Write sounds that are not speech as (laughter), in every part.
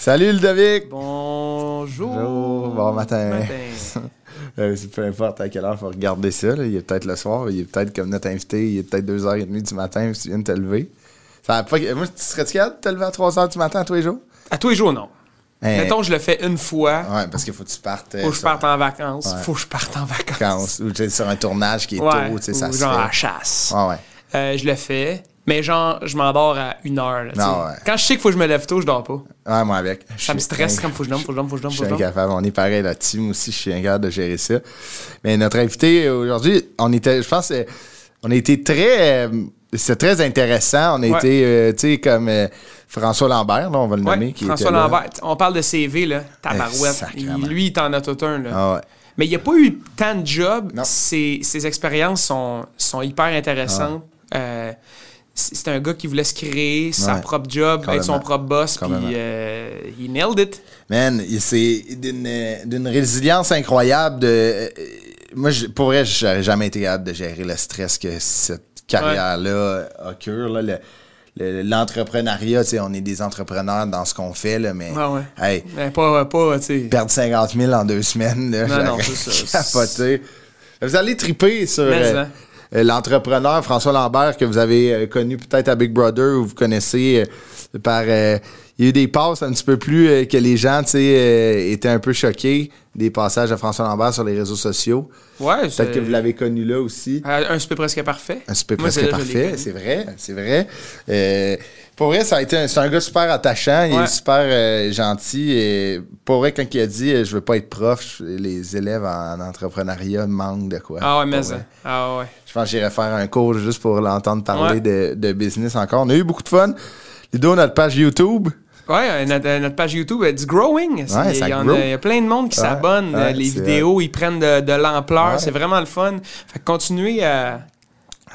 Salut Ludovic! Bonjour. Bonjour, bon matin. (laughs) Matin. Euh, c'est peu importe à quelle heure il faut regarder ça. là. Il est peut-être le soir, il est peut-être comme notre invité, il est peut-être 2h30 du matin si tu viens de te lever. Ça pas... Moi, tu serais-tu capable de te lever à 3h du matin tous les jours? À tous les jours, non. Mettons, je le fais une fois. Ouais, parce qu'il faut que tu partes. euh, Faut que je sur parte en vacances. Ouais. Faut que je parte en vacances. ou sur un tournage qui est Ouais, tôt, tu sais, ça ou se genre à la chasse. Ah ouais. Euh, je le fais. Mais genre, je m'endors à une heure. là. Ah ouais. Quand je sais qu'il faut que je me lève tôt, je dors pas. Ouais, moi avec. Ça me stresse comme faut que je dorme, faut que je dorme, faut que je dorme, Je suis incapable. On est pareil là-dessus. Moi aussi, je suis incapable de gérer ça. Mais notre invité aujourd'hui, on était, je pense, euh, on a été très, euh, c'est très intéressant. On a Ouais. été, euh, tu sais, comme euh, François Lambert, là, on va le nommer, qui François était là. Lambert, on parle de CV, là. Tabarouette. Il- lui, il t'en a tout un, là. Ah ouais. Mais il n'y a pas eu tant de jobs. Ses, ses expériences sont, sont hyper intéressantes. Ah. Euh, c'est un gars qui voulait se créer sa Ouais. propre job, être son propre boss, puis euh, he nailed it. Man, c'est d'une résilience incroyable. De, euh, moi, je- pour vrai, j'aurais jamais été capable de gérer le stress que cette carrière-là occure. Là, le- le- L'entrepreneuriat, on est des entrepreneurs dans ce qu'on fait, là, mais Ouais, ouais. hey, Mais pas, pas perdre 50 000 en deux semaines, là, Non, non, ça. (laughs) capoté. Vous allez triper sur Mais, euh, hein. euh, l'entrepreneur François Lambert que vous avez euh, connu peut-être à Big Brother ou vous connaissez euh, par... il y a eu des passes un petit peu plus euh, que les gens, tu sais, euh, étaient un peu choqués des passages de François Lambert sur les réseaux sociaux. Ouais, Peut-être que vous l'avez connu là aussi. Euh, Un super presque parfait. Un super presque là parfait, c'est vrai, c'est vrai. Euh, pour vrai, ça a été un, c'est un gars super attachant, il Ouais. est super gentil. Et pour vrai, quand il a dit je veux pas être prof, les élèves en, entrepreneuriat manquent de quoi. Ah ouais, mais ça. Ah ouais. Je pense que j'irai faire un cours juste pour l'entendre parler Ouais. de, de business encore. On a eu beaucoup de fun. Ludo, notre page YouTube. Ouais, euh, notre, euh, notre page YouTube, it's growing. Ouais, il, y grow. a, il y a plein de monde qui s'abonne. ouais, euh, les vidéos, ils prennent de, de l'ampleur. C'est vraiment le fun. Fait que continuez à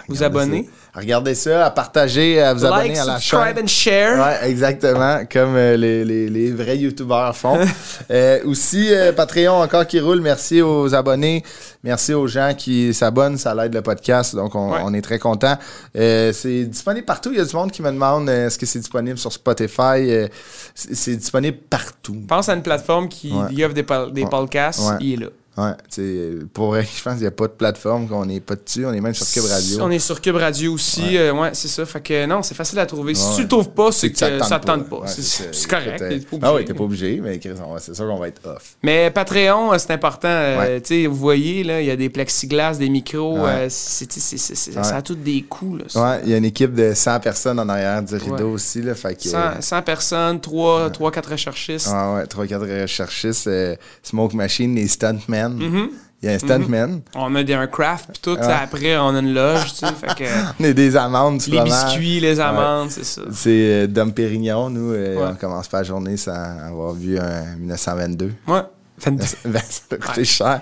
vous abonner. À regarder ça, à partager, à vous abonner Like, à la subscribe chaîne. and share. Ouais, exactement, comme euh, les, les, les vrais youtubeurs font. (laughs) Euh, aussi, euh, Patreon encore qui roule. Merci aux abonnés. Merci aux gens qui s'abonnent. Ça l'aide le podcast. Donc, on, Ouais. on est très contents. Euh, c'est disponible partout. Il y a du monde qui me demande euh, est-ce que c'est disponible sur Spotify? Euh, c'est disponible partout. Pense à une plateforme qui Ouais. offre des, des Ouais. podcasts. Il est là. Ouais, tu sais, pour vrai, (laughs) je pense qu'il n'y a pas de plateforme qu'on n'est pas dessus. On est même sur Cube Radio. On est sur Cube Radio aussi. euh, Ouais, c'est ça. Fait que non, c'est facile à trouver. Si tu le trouves pas, c'est que ça te tente pas. C'est- correct. T'es euh, Ah oui, t'es pas obligé, mais c'est sûr qu'on va être off. Mais Patreon, euh, c'est important. euh, Ouais. tu sais, vous voyez, là, il y a des plexiglas, des micros. Euh. Ça a tous des coûts. Là. Ouais, il y a une équipe de 100 personnes en arrière du rideau aussi. Là, fait que, 100, 100 personnes, 3, 4 recherchistes. Ah ouais, 3-4 recherchistes, euh, Smoke Machine, les Stuntmen. Mm-hmm. Il y a un Stuntman. On a des, un craft, puis tout. Après, on a une loge. tu sais, fait que, (laughs) On a des amandes, les fromage. biscuits, les amandes, c'est ça. C'est euh, Dom Pérignon, nous. euh, Ouais. On commence pas la journée sans avoir vu un 1922. Ouais. (laughs) Ben, ça coûté cher.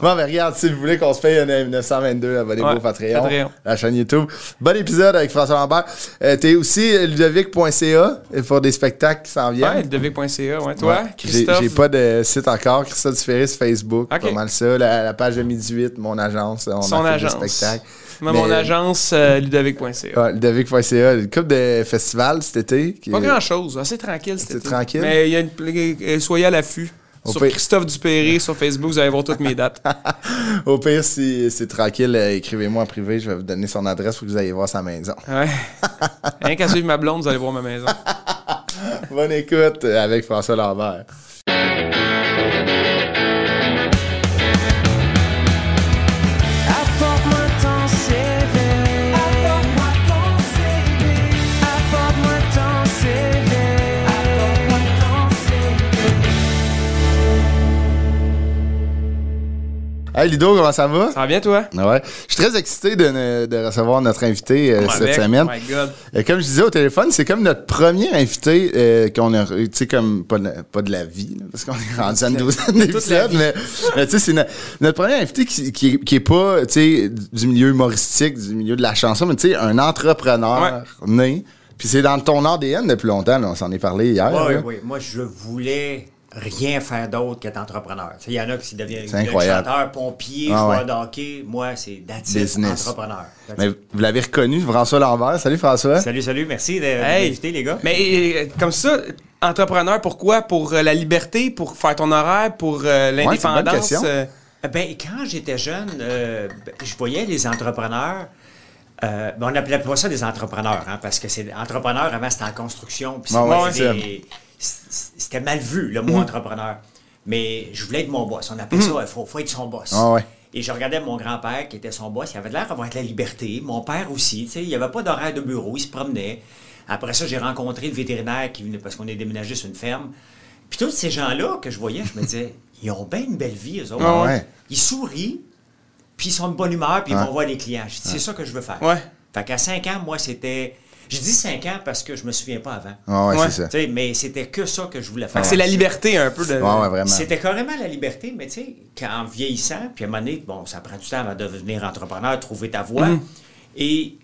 Bon, mais regarde, si vous voulez qu'on se paye un 1922, abonnez-vous Ouais, au Patreon, Patreon. la chaîne YouTube. Bon épisode avec François Lambert. Euh, T'es aussi euh, ludovic.ca pour des spectacles qui s'en viennent. Ouais, dev.ca. Ouais. Toi, Ouais. Christophe? J'ai pas de site encore. Christophe Duféré sur Facebook. Ok. Pas mal ça. La, la page de Midi 8, mon agence. On Son a fait agence. des spectacles. Moi, Mais- mon agence, euh, ludovic.ca. Ouais, ludovic.ca. Une couple de festivals cet été. qui- Pas grand chose, assez tranquille. C'est c'était tranquille? Mais il y a une, euh, soyez à l'affût. Au Sur pire- Christophe Dupéré (laughs) sur Facebook, vous allez voir toutes mes dates. (laughs) Au pire, si c'est tranquille, euh, écrivez-moi en privé. Je vais vous donner son adresse pour que vous ayez voir sa maison. Ouais. (laughs) Rien qu'à suivre ma blonde, vous allez voir ma maison. Bonne écoute euh, avec François Lambert. Hey Ludo, comment ça va? Ça va bien, toi? Ouais. Je suis très excité de, ne- de recevoir notre invité euh, cette avec. semaine. Oh my God. Euh, comme je disais au téléphone, c'est comme notre premier invité euh, qu'on a, tu sais, comme pas de, pas de la vie, là, parce qu'on est rendu à une (laughs) douzaine d'épisodes, mais, mais tu sais, c'est no- notre premier invité qui, qui, qui est pas, tu sais, du milieu humoristique, du milieu de la chanson, mais tu sais, un entrepreneur né. Puis c'est dans ton ADN depuis longtemps, là, on s'en est parlé hier. Oui, oui. Moi, je voulais rien faire d'autre qu'être entrepreneur. Il y en a qui deviennent chanteur, pompier, Ah joueur ouais. de hockey. Moi, c'est Business. entrepreneur. Mais vous l'avez reconnu, François Lambert. Salut François. Salut, salut. Merci de Hey. m'inviter, les gars. Mais euh, comme ça, entrepreneur, pourquoi? Pour euh, la liberté, pour faire ton horaire, pour euh, l'indépendance? euh, Ben, quand j'étais jeune, euh, ben, je voyais les entrepreneurs. euh, ben, on appelait pas ça des entrepreneurs, hein, parce que c'est entrepreneur avant c'était en construction. puis ouais, c'est des- c'était mal vu le mot entrepreneur. Mais je voulais être mon boss. On appelait ça, il faut, faut être son boss. Ah ouais. Et je regardais mon grand-père qui était son boss. Il avait l'air d'avoir de la liberté. Mon père aussi. Il n'y avait pas d'horaire de bureau. Il se promenait. Après ça, j'ai rencontré le vétérinaire qui venait parce qu'on est déménagé sur une ferme. Puis tous ces gens-là que je voyais, je me disais, (laughs) ils ont bien une belle vie, eux autres. Ah ouais. Ils sourient, puis ils sont de bonne humeur, puis ils vont voir les clients. Je dis, c'est ça que je veux faire. Ouais. Fait qu'à 5 ans, moi, c'était. Je dis 5 ans parce que je me souviens pas avant. Ah ouais, Ouais. c'est ça. Mais c'était que ça que je voulais faire. C'est la liberté un peu de. Ouais, ouais, vraiment. C'était carrément la liberté, mais tu sais, en vieillissant, puis à un moment donné, bon, ça prend du temps avant de devenir entrepreneur, trouver ta voie. Mm-hmm. Et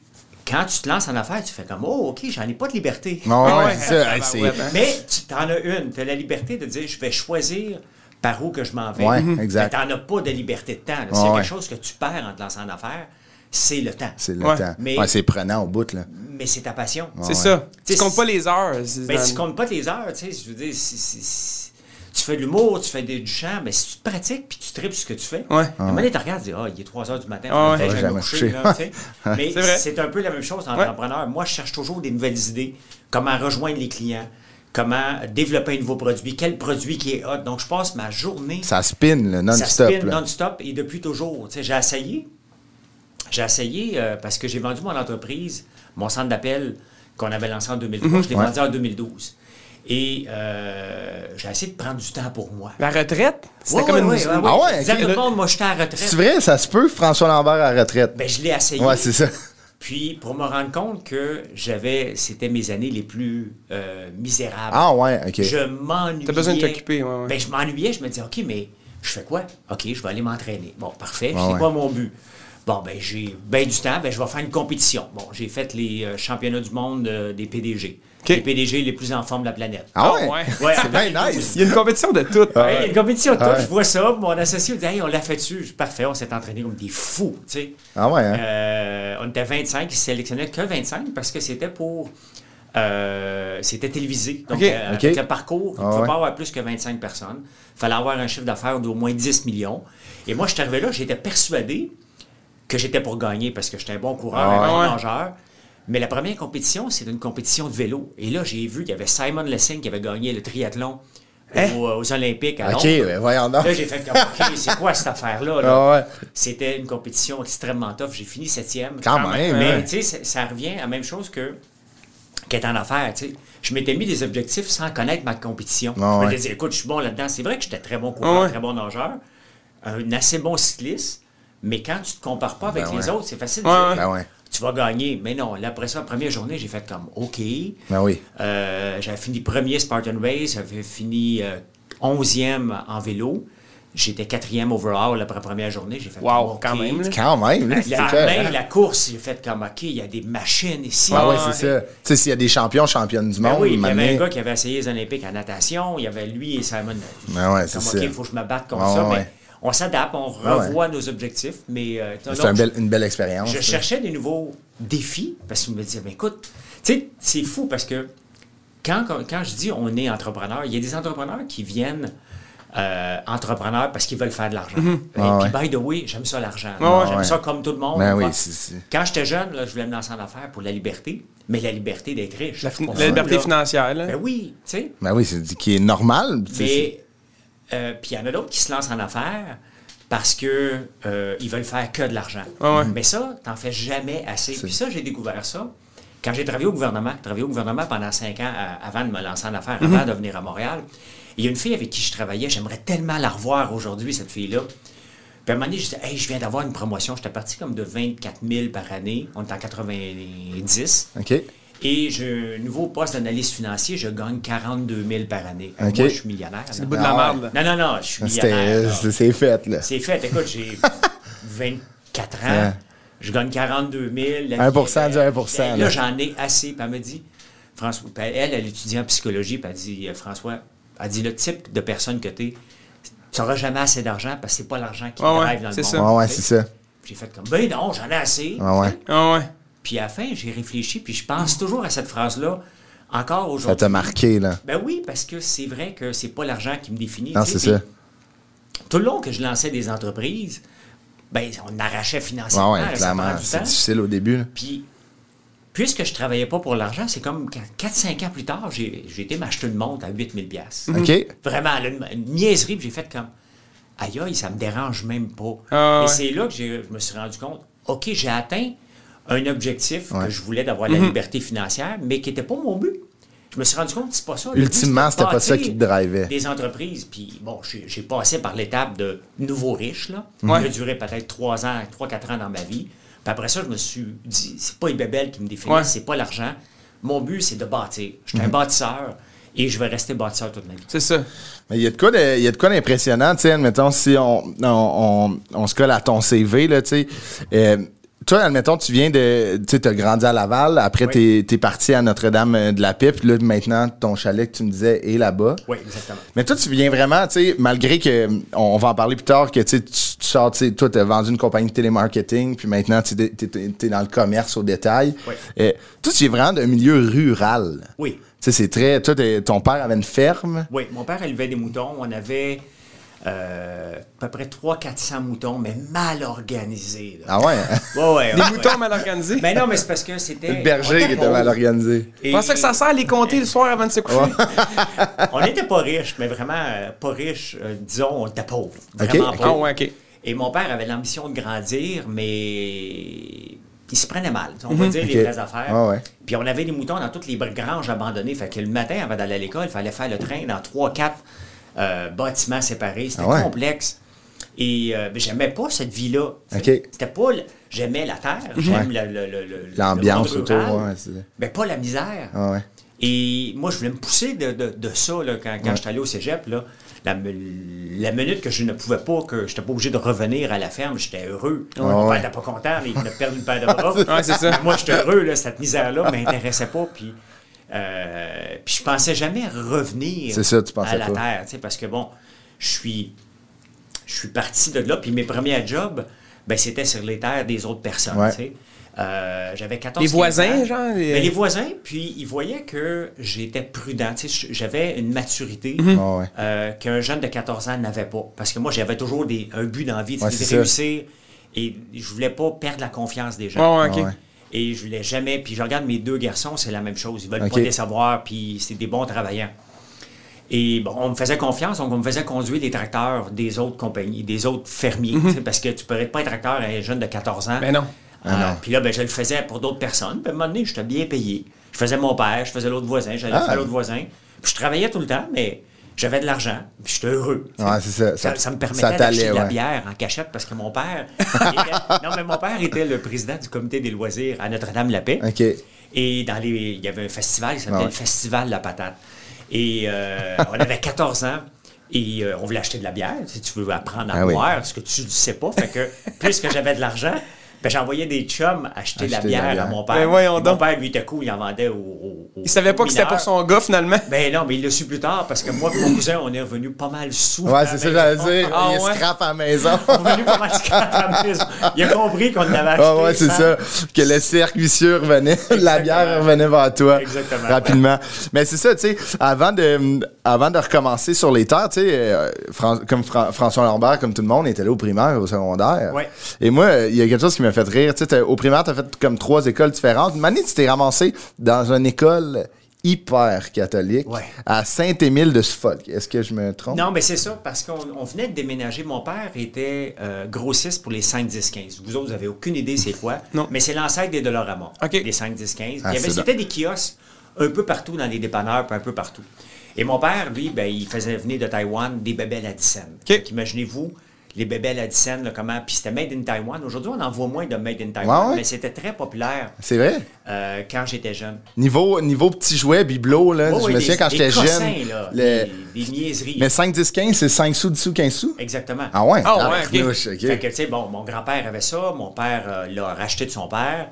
quand tu te lances en affaires, tu fais comme, oh, OK, j'en ai pas de liberté. Ouais, Ah (laughs) ouais. c'est ça. Ah c'est- ouais. Mais tu en as une. Tu as la liberté de dire, je vais choisir par où que je m'en vais. Ouais, Mais exact. tu n'en as pas de liberté de temps. ouais. quelque chose que tu perds en te lançant en affaires, c'est le temps. C'est le Ouais. temps. Mais- Ouais, c'est prenant au bout, là. Mais c'est ta passion. C'est ça. Tu Tu sais, comptes pas les heures. c'est Ben, dans- tu comptes pas les heures, tu sais. Je veux dire, si- si- si- tu fais de l'humour, tu fais des- du chant, mais si tu te pratiques puis tu tripes ce que tu fais, Ouais. à un moment donné, tu regardes, tu dis, ah, il est 3 heures du matin, Ah ouais. peut-être Ouais, je vais me coucher. là. (laughs) Mais C'est un peu la même chose en Ouais. entrepreneur. Moi, je cherche toujours des nouvelles idées, comment rejoindre les clients, comment développer un nouveau produit, quel produit qui est hot? Donc, je passe ma journée Ça spin, là, ça non-stop. spin non-stop et depuis toujours. Tu sais, j'ai essayé. J'ai essayé euh, parce que j'ai vendu mon entreprise, mon centre d'appel qu'on avait lancé en 2003. Je l'ai Ouais. vendu en 2012. Et euh, j'ai essayé de prendre du temps pour moi. La retraite? C'était Ouais, comme ouais, une. ouais, ouais, Ah ouais. ouais, Je disais à ok. tout le monde, moi, j'étais à la retraite. C'est vrai, ça se peut, François Lambert à la retraite. Ben, je l'ai essayé. ouais, c'est ça. Puis, pour me rendre compte que j'avais, c'était mes années les plus euh, misérables. Ah ouais, ok. Je m'ennuyais. T'as besoin de t'occuper, ouais, ouais. Ben, je m'ennuyais, je me disais, OK, mais je fais quoi? OK, je vais aller m'entraîner. Bon, parfait. Ouais, c'est ouais. quoi mon but? Bon, ben, j'ai bien du temps, ben, je vais faire une compétition. Bon, j'ai fait les euh, championnats du monde euh, des PDG. Les PDG les plus en forme de la planète. Ah Ah ouais? ouais. Ouais, C'est bien nice. Il y a une compétition de tout. Ouais, il y a une compétition de tout, Ouais. je vois ça. Mon associé dit, hey, on l'a fait dessus. Parfait, on s'est entraîné comme des fous, tu sais. Ah ouais, hein? Euh, on était 25, ils sélectionnaient que 25 parce que c'était pour. euh, c'était télévisé. Donc, OK. euh, OK. avec le parcours, il ne Ah pouvait pas avoir plus que 25 personnes. Il fallait avoir un chiffre d'affaires d'au moins 10 millions. Et moi, je suis arrivé là, j'étais persuadé que j'étais pour gagner parce que j'étais un bon coureur, Ah un bon ouais. nageur. Mais la première compétition, c'était une compétition de vélo. Et là, j'ai vu qu'il y avait Simon Lessing qui avait gagné le triathlon Hein? aux, aux Olympiques à Ok, Londres. ben voyons donc. Là, j'ai fait comme, OK, c'est (laughs) quoi cette affaire-là? là? Ah ouais. C'était une compétition extrêmement tough. J'ai fini septième. Quand même, Mais hein. tu sais, ça, ça revient à la même chose que qu'être en affaires. tu sais. Je m'étais mis des objectifs sans connaître ma compétition. Ah je me disais, écoute, je suis bon là-dedans. C'est vrai que j'étais très bon coureur, Ah ouais. très bon nageur, un assez bon cycliste, mais quand tu te compares pas avec Ben les ouais. autres, c'est facile de Ouais, dire. Ben ouais. tu vas gagner. Mais non, là, après ça, la première journée, j'ai fait comme, OK. Ben oui. Euh, j'avais fini premier Spartan Race, j'avais fini euh, 11e en vélo. J'étais quatrième overall après la première journée. J'ai fait Wow, OK. quand même. Quand même, là, La, clair. même la course, j'ai fait comme OK, il y a des machines ici. Ah ouais, c'est ça. Tu sais, s'il y a des champions, championnes du Ben monde, oui, il y avait un gars qui avait essayé les Olympiques en natation. Il y avait lui et Simon. Ben ouais, c'est comme, ça. OK, il faut que je me batte contre Ouais, ça. ouais. Mais on s'adapte, on ouais. revoit nos objectifs. Mais euh, C'est un bel- une belle expérience. je ça. cherchais des nouveaux défis parce que je me disais, mais écoute, tu sais, c'est fou parce que quand, quand, quand je dis on est entrepreneur, il y a des entrepreneurs qui viennent euh, entrepreneurs parce qu'ils veulent faire de l'argent. Et Ah puis, ouais. by the way, j'aime ça l'argent. Ah ouais. J'aime Ouais. ça comme tout le monde. Ben oui, Quand j'étais jeune, là, je voulais me lancer en affaires pour la liberté, mais la liberté d'être riche. La, liberté là. financière, là. Ben oui, tu sais. Ben oui, c'est qui est normal. tu sais, Mais, euh, puis il y en a d'autres qui se lancent en affaires parce que euh, ils veulent faire que de l'argent. Ah ouais. Mais ça, t'en fais jamais assez. Puis ça, j'ai découvert ça quand j'ai travaillé au gouvernement. Travaillé au gouvernement pendant cinq ans à- avant de me lancer en affaires, Mhm. avant de venir à Montréal. Il y a une fille avec qui je travaillais, j'aimerais tellement la revoir aujourd'hui, cette fille-là. Puis à un moment donné, je disais, hey, je viens d'avoir une promotion. J'étais parti comme de 24 000 par année. On est en 90. OK. Et j'ai un nouveau poste d'analyste financier. Je gagne 42 000 par année. OK. Moi, je suis millionnaire. C'est le bout de la Ah merde, là. Non, non, non, je suis millionnaire. C'est fait, là. C'est fait. Écoute, j'ai (laughs) 24 ans. Ouais. Je gagne 42 000. la 1% vie est du belle. 1%, Là, là. j'en ai assez. Puis elle me dit, François, elle, elle étudie en psychologie. Puis elle dit, euh, François, elle dit, le type de personne que tu es, tu n'auras jamais assez d'argent parce que c'est pas l'argent qui ouais, drive dans le c'est monde. ça. Ouais, c'est ça. J'ai fait comme, ben non, j'en ai assez. Ouais, ouais. Ah ouais. Puis à la fin, j'ai réfléchi, puis je pense toujours à cette phrase-là, encore aujourd'hui. Ça t'a marqué, là. Ben oui, parce que c'est vrai que c'est pas l'argent qui me définit. Non, c'est ça. Tout le long que je lançais des entreprises, ben on arrachait financièrement, Ouais, ouais, clairement. C'est difficile au début, là. Puis, puisque je travaillais pas pour l'argent, c'est comme 4-5 ans plus tard, j'ai j'ai été m'acheter une montre à 8000 pièces. OK. Vraiment, une, une niaiserie, puis j'ai fait comme, aïe aïe, ça me dérange même pas. Ah, Et ouais. c'est là que j'ai- je me suis rendu compte, OK, j'ai atteint un objectif Ouais. que je voulais d'avoir la liberté financière, mais qui n'était pas mon but. Je me suis rendu compte que c'est pas ça. Le Ultimement, c'était pas ça qui te drivait. Des entreprises, puis bon, j'ai passé par l'étape de nouveau riche, là. Ouais. Ça a duré peut-être 3 ans, 3-4 ans dans ma vie. Puis après ça, je me suis dit, c'est pas les bébelles qui me définissent, Ouais. c'est pas l'argent. Mon but, c'est de bâtir. Je Mhm. suis un bâtisseur et je vais rester bâtisseur toute ma vie. C'est ça. Mais il y a de quoi de- il y a de quoi d'impressionnant, tu sais, admettons, si on, on, on, on se colle à ton CV, là, tu sais. euh, toi, admettons, tu viens de. Tu sais, t'as grandi à Laval, après, Oui. t'es parti à Notre-Dame euh, de la Pipe, là, maintenant, ton chalet que tu me disais est là-bas. Oui, exactement. Mais toi, tu viens vraiment, tu sais, malgré que, on, va en parler plus tard, que tu tu sors, tu sais, toi, t'as vendu une compagnie de télémarketing, puis maintenant, tu es, dans le commerce au détail. Oui. Euh, toi, tu viens vraiment d'un milieu rural. Oui. Tu sais, c'est très. Toi, ton père avait une ferme. Oui, mon père élevait des moutons. On avait euh, à peu près 300-400 moutons, mais mal organisés. là. Ah ouais? hein? (laughs) Ouais, ouais, Des ouais, moutons mal organisés? Mais non, mais c'est parce que c'était. Le berger qui était mal organisé. Et- Je pensais que ça sert à les compter le soir avant de se coucher. (laughs) On n'était pas riches, mais vraiment euh, pas riches. euh, disons, on était pauvres. Vraiment. Ah pauvres. ouais, ok. Et mon père avait l'ambition de grandir, mais il se prenait mal. On va dire les vraies affaires. Ah ouais. Puis on avait des moutons dans toutes les granges abandonnées. Fait que le matin, avant d'aller à l'école, il fallait faire le train dans trois, quatre euh, bâtiments séparés. C'était Ah ouais? complexe. Et euh, mais j'aimais pas cette vie-là. C'était pas. J'aimais la terre, j'aime le- L'ambiance autour, ouais, mais pas la misère. Ah ouais. Et moi, je voulais me pousser de, de- de ça là, quand, quand j'étais allé au cégep. Là, la, minute que je ne pouvais pas, que je n'étais pas obligé de revenir à la ferme, j'étais heureux. Mon ouais. père n'était pas content, mais il venait de perdre une paire de bras. (laughs) Ouais. Moi, j'étais heureux, là, cette misère-là ne m'intéressait pas. Puis, euh, puis je pensais jamais revenir ça, tu à la pas. terre. tu sais, Parce que bon, je suis, je suis parti de là. Puis mes premiers jobs, ben, c'était sur les terres des autres personnes. Ouais. tu sais. Euh, J'avais 14 Les 15 voisins, ans. genre, les- Ben, les voisins, puis ils voyaient que j'étais prudent. Tu sais, J'avais une maturité Ah ouais. euh, qu'un jeune de 14 ans n'avait pas. Parce que moi, j'avais toujours des, un but dans la vie, Ouais, de ça. réussir. Et je voulais pas perdre la confiance des gens. Ah ouais. Et je voulais jamais. Puis je regarde mes deux garçons, c'est la même chose. Ils veulent pas décevoir, puis c'est des bons travaillants. Et bon, on me faisait confiance, donc on me faisait conduire les tracteurs des autres compagnies, des autres fermiers. sais, Parce que tu pourrais pas être tracteur à un jeune de 14 ans. Ben non. Ah non. Puis là, ben, je le faisais pour d'autres personnes. Puis à un moment donné, j'étais bien payé. Je faisais mon père, je faisais l'autre voisin, j'allais Ah. faire l'autre voisin. Puis je travaillais tout le temps, mais j'avais de l'argent. Puis j'étais heureux. Ouais, ça. Ça, Ça- me permettait d'acheter de la ouais. bière en cachette parce que mon père. (laughs) était- non, mais mon père était le président du comité des loisirs à Notre-Dame-la-Paix. OK. Et dans les, il y avait un festival, il s'appelait ouais. le Festival de la Patate. Et euh, on avait 14 ans. Et euh, on voulait acheter de la bière, si tu veux apprendre à Ah oui. boire, ce que tu ne sais pas. Fait que, puisque j'avais de l'argent, j'envoyais des chums acheter, de la bière à mon père. Ben voyons Et mon donc. père, lui, était cool, il en vendait au. au- au- Il savait pas que c'était pour son gars, finalement. Ben non, mais il l'a su plus tard parce que moi et mon cousin, on est revenu pas mal sous. Ouais, c'est ça que j'allais dire. Ah il ouais? scrape à la maison. On est revenu pas mal scrap à la maison. Il a compris qu'on en avait acheté. Ah ouais, c'est ça. Que le cercle vicieux revenait, la bière revenait vers toi. Exactement. Rapidement. Mais c'est ça, tu sais, avant de, avant de recommencer sur les terres, tu sais, euh, Fran- comme Fran- François Lambert, comme tout le monde, était là au primaire, au secondaire. Ouais. Et moi, il y a quelque chose qui m'a fait rire. Tu sais, au primaire, t'as fait comme trois écoles différentes. Une année, tu t'es ramassé dans une école hyper catholique Ouais. à Saint-Émile de Suffolk. Est-ce que je me trompe? Non, mais c'est ça, parce qu'on on venait de déménager. Mon père était euh, grossiste pour les 5, 10, 15. Vous autres, vous avez aucune idée c'est quoi. Non. Mais c'est l'ancêtre des Dollarama. OK. Des 5, 10, 15. Ah, il y avait, c'est c'était des kiosques un peu partout dans les dépanneurs, puis un peu partout. Et mon père, lui, ben, il faisait venir de Taïwan des bébelles à 10 cents. Imaginez-vous, les bébés à la là, comment. Puis c'était Made in Taiwan. Aujourd'hui, on en voit moins de Made in Taiwan, Ouais, ouais. mais c'était très populaire C'est vrai? euh, quand j'étais jeune. Niveau, niveau petit jouet, bibelot, là, Ouais, je me des- souviens quand j'étais jeune. là, le- des, des niaiseries. Mais 5, 10, 15, c'est 5 sous, 10 sous, 15 sous? Exactement. Ah ouais? Ah ouais, tabarnouche, ok. Fait que, tu sais, bon, mon grand-père avait ça, mon père euh, l'a racheté de son père,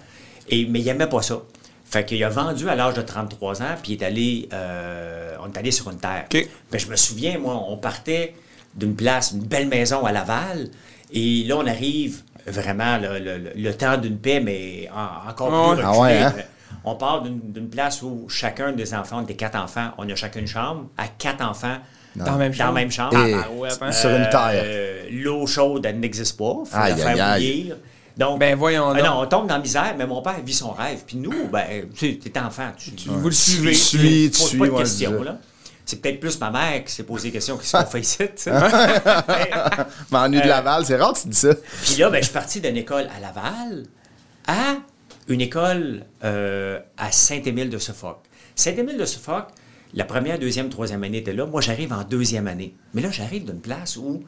et, mais il aimait pas ça. Fait qu'il a vendu à l'âge de 33 ans, puis il est allé, euh, on est allé sur une terre. OK. Ben, je me souviens, moi, on partait d'une place, une belle maison à Laval, et là, on arrive vraiment le, le- le- le temps d'une paix, mais en- encore Ah plus reculé. Ah ouais, hein? On part d'une place où chacun des enfants, des quatre enfants, on a chacun une chambre, à quatre enfants, Dans la même chambre. la même chambre. Et Ah, ouais, hein. sur une terre. Euh, L'eau chaude, elle n'existe pas. Faut Aïe, la faire aïe, bouillir. Donc, Ben, voyons non, on tombe dans la misère, mais mon père vit son rêve. Puis nous, ben, tu t'es enfant. Tu, tu, Vous le suivez. Tu tu poses pas de questions, là. C'est peut-être plus ma mère qui s'est posé des questions qu'est-ce qu'on (laughs) fait ici. (laughs) Mais- M'ennuie de Laval, c'est rare que tu dis ça. puis là, ben, je suis parti d'une école à Laval à une école euh, à Saint-Émile de Suffolk. Saint-Émile de Suffolk, la première, deuxième, troisième année était là. Moi, j'arrive en deuxième année. Mais là, j'arrive d'une place où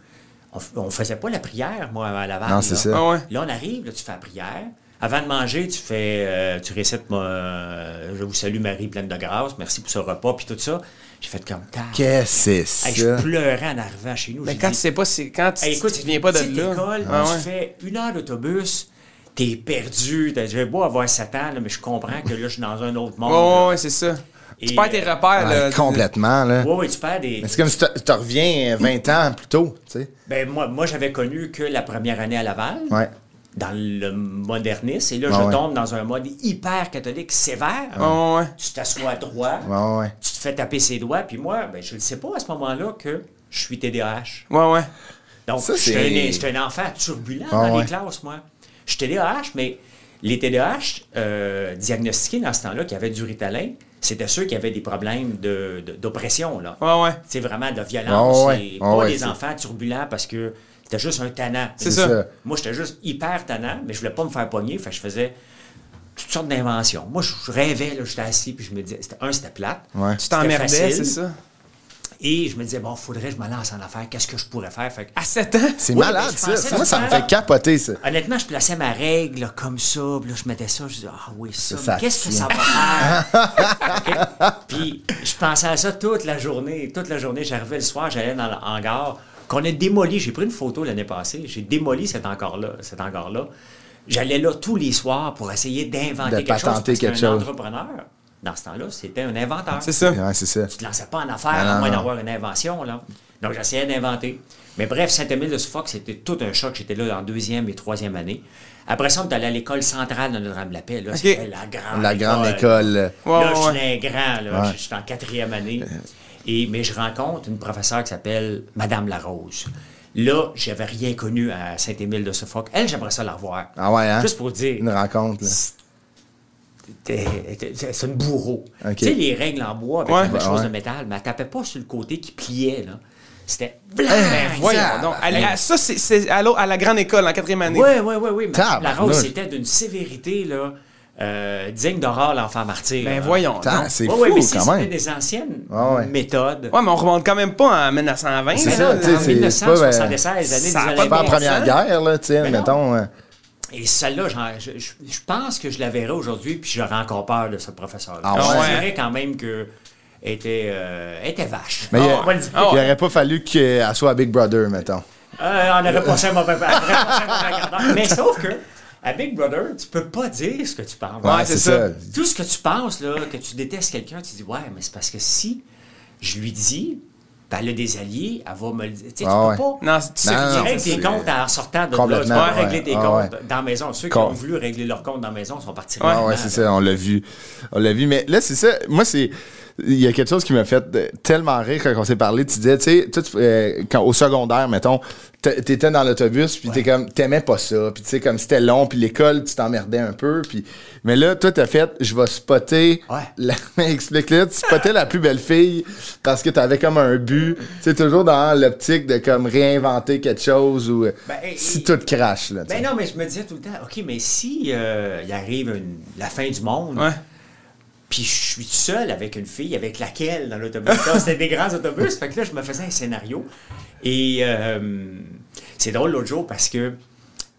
on, on faisait pas la prière, moi, à Laval. Non, c'est là. ça. Ah. Là, on arrive, là, tu fais la prière. Avant de manger, tu fais, euh, tu récites, moi, euh, je vous salue Marie pleine de grâce, merci pour ce repas, puis tout ça. J'ai fait comme tard. Qu'est-ce que c'est Hey, ça? je pleurais en arrivant chez nous. Mais quand dit, tu sais pas, c'est quand tu, Hey, écoute, tu viens pas de là. école, Ah tu fais une heure d'autobus, t'es perdu, j'ai beau avoir 7 ans, là, mais je comprends que là, je suis dans un autre monde. Là. ouais, c'est ça. Et, tu perds tes euh, repères, Ouais, là. complètement, là. Ouais, ouais, tu perds des. C'est comme si tu tu reviens 20 ans plus tôt, tu sais. Ben, moi, moi j'avais connu que la première année à Laval, Ouais. Dans le modernisme, et là, je ouais. tombe dans un mode hyper catholique sévère. Ouais. Tu t'assois droit, ouais. tu te fais taper ses doigts, puis moi, ben, je ne sais pas à ce moment-là que je suis TDAH. Ouais, ouais. Donc, j'étais un, un enfant turbulent dans les classes, moi. Je suis TDAH, mais les TDAH euh, diagnostiqués dans ce temps-là, qui avaient du Ritalin, c'était ceux qui avaient des problèmes de- de- d'oppression, là. C'est vraiment de violence. Pas des enfants turbulents parce que c'était juste un tannant. C'est ça. Moi, j'étais juste hyper tannant, mais je voulais pas me faire pogner, fait que je faisais toutes sortes d'inventions. Moi, je, rêvais, là, j'étais assis, puis je me disais, c'était- un, c'était plate. Ouais. Tu t'emmerdais, c'est ça? Et je me disais, bon, faudrait que je me lance en affaires, qu'est-ce que je pourrais faire? Fait que- À 7 ans? C'est Oui, malade, ça. Moi, ça me fait capoter, ça. Honnêtement, je plaçais ma règle là, comme ça, puis là, je mettais ça, je disais, ah oui, ça, Ça, qu'est-ce que ça va faire? (laughs) Puis je pensais à ça toute la journée. Toute la journée, j'arrivais le soir, j'allais dans le hangar, qu'on a démoli. J'ai pris une photo l'année passée, j'ai démoli cet hangar-là. Cet hangar-là. J'allais là tous les soirs pour essayer d'inventer De quelque chose. parce quelque qu'un chose. entrepreneur, dans ce temps-là, c'était un inventeur. C'est ça. Ouais, c'est ça. Tu te lançais pas en affaires Non, à moins d'avoir une invention. Là. Donc, j'essayais d'inventer. Mais bref, Saint-Émile de Suffolk, c'était tout un choc. J'étais là en deuxième et troisième année. Après ça, on est allé à l'école centrale de Notre-Dame-la-Paix. Là, c'était la grande La grande école. école. Là, Ouais, je suis un grand. Là. Ouais. Je suis en quatrième année. Et, mais je rencontre une professeure qui s'appelle Madame Larose. Là, j'avais rien connu à Saint-Émile de Suffolk. Elle, j'aimerais ça la revoir. Ah ouais, hein? Juste pour dire. Une rencontre, là. C'est une bourreau. Tu sais, les règles en bois avec Ouais. la Ben, chose ouais. de métal, mais elle tapait pas sur le côté qui pliait, là. C'était blanc. Ben, voyons donc. À la- ça, c'est- à, à la grande école, en quatrième année. Oui, oui, oui, oui. mais La rose, c'était d'une sévérité, là, euh, digne d'Aurore, l'enfant martyr. Ben voyons. C'est Ouais, fou, ouais, mais si quand c'était même. des anciennes Ah ouais. méthodes. Ouais, mais on remonte quand même pas en 1920. C'est ça, là, tu sais, en c'est- 1976, c'est années ça des pas pas bon première guerre, là, tu sais, mettons. euh, Et celle-là, je, je- je pense que je la verrai aujourd'hui, puis j'aurais encore peur de ce professeur-là. Ah je dirais quand même que était, euh, était vache. Mais il dire. Ah il aurait pas fallu qu'elle soit à Big Brother, mettons. Euh, on aurait passé un mauvais, mauvais. Mais sauf que, à Big Brother, tu peux pas dire ce que tu penses. Ouais, c'est ça. Tout ce que tu penses, là, que tu détestes quelqu'un, tu dis, ouais, mais c'est parce que si je lui dis, ben, elle a des alliés, elle va me le dire. Tu sais, tu Ah peux ouais. pas. Non, tu Non, non, Tu règles tes comptes en sortant de là. Tu pas régler ouais. tes Ah comptes ouais. dans la maison. Ceux qui ont voulu régler leurs comptes dans la maison sont partis Ah ouais, c'est ça, on l'a vu. On l'a vu. Mais là, c'est ça. Moi, c'est. Il y a quelque chose qui m'a fait euh, tellement rire quand on s'est parlé. Tu disais, tu sais, toi, tu- euh, quand, au secondaire, mettons, t'a- t'étais dans l'autobus, puis t'es comme, t'aimais pas ça. Puis tu sais, comme c'était long, puis l'école, tu t'emmerdais un peu. Puis... Mais là, toi, t'as fait, je vais spotter. Ouais. (laughs) La... Explique-le, tu spottais la plus belle fille parce que t'avais comme un but. Tu sais, toujours dans l'optique de comme réinventer quelque chose ou euh, Ben, et- si tout crache, là. Ben non, mais je me disais tout le temps, OK, mais si euh, il arrive une- la fin du monde, Ouais. Puis je suis seul avec une fille avec laquelle dans l'autobus. (laughs) C'était des grands autobus. Fait que là, je me faisais un scénario. Et euh, C'est drôle l'autre jour parce que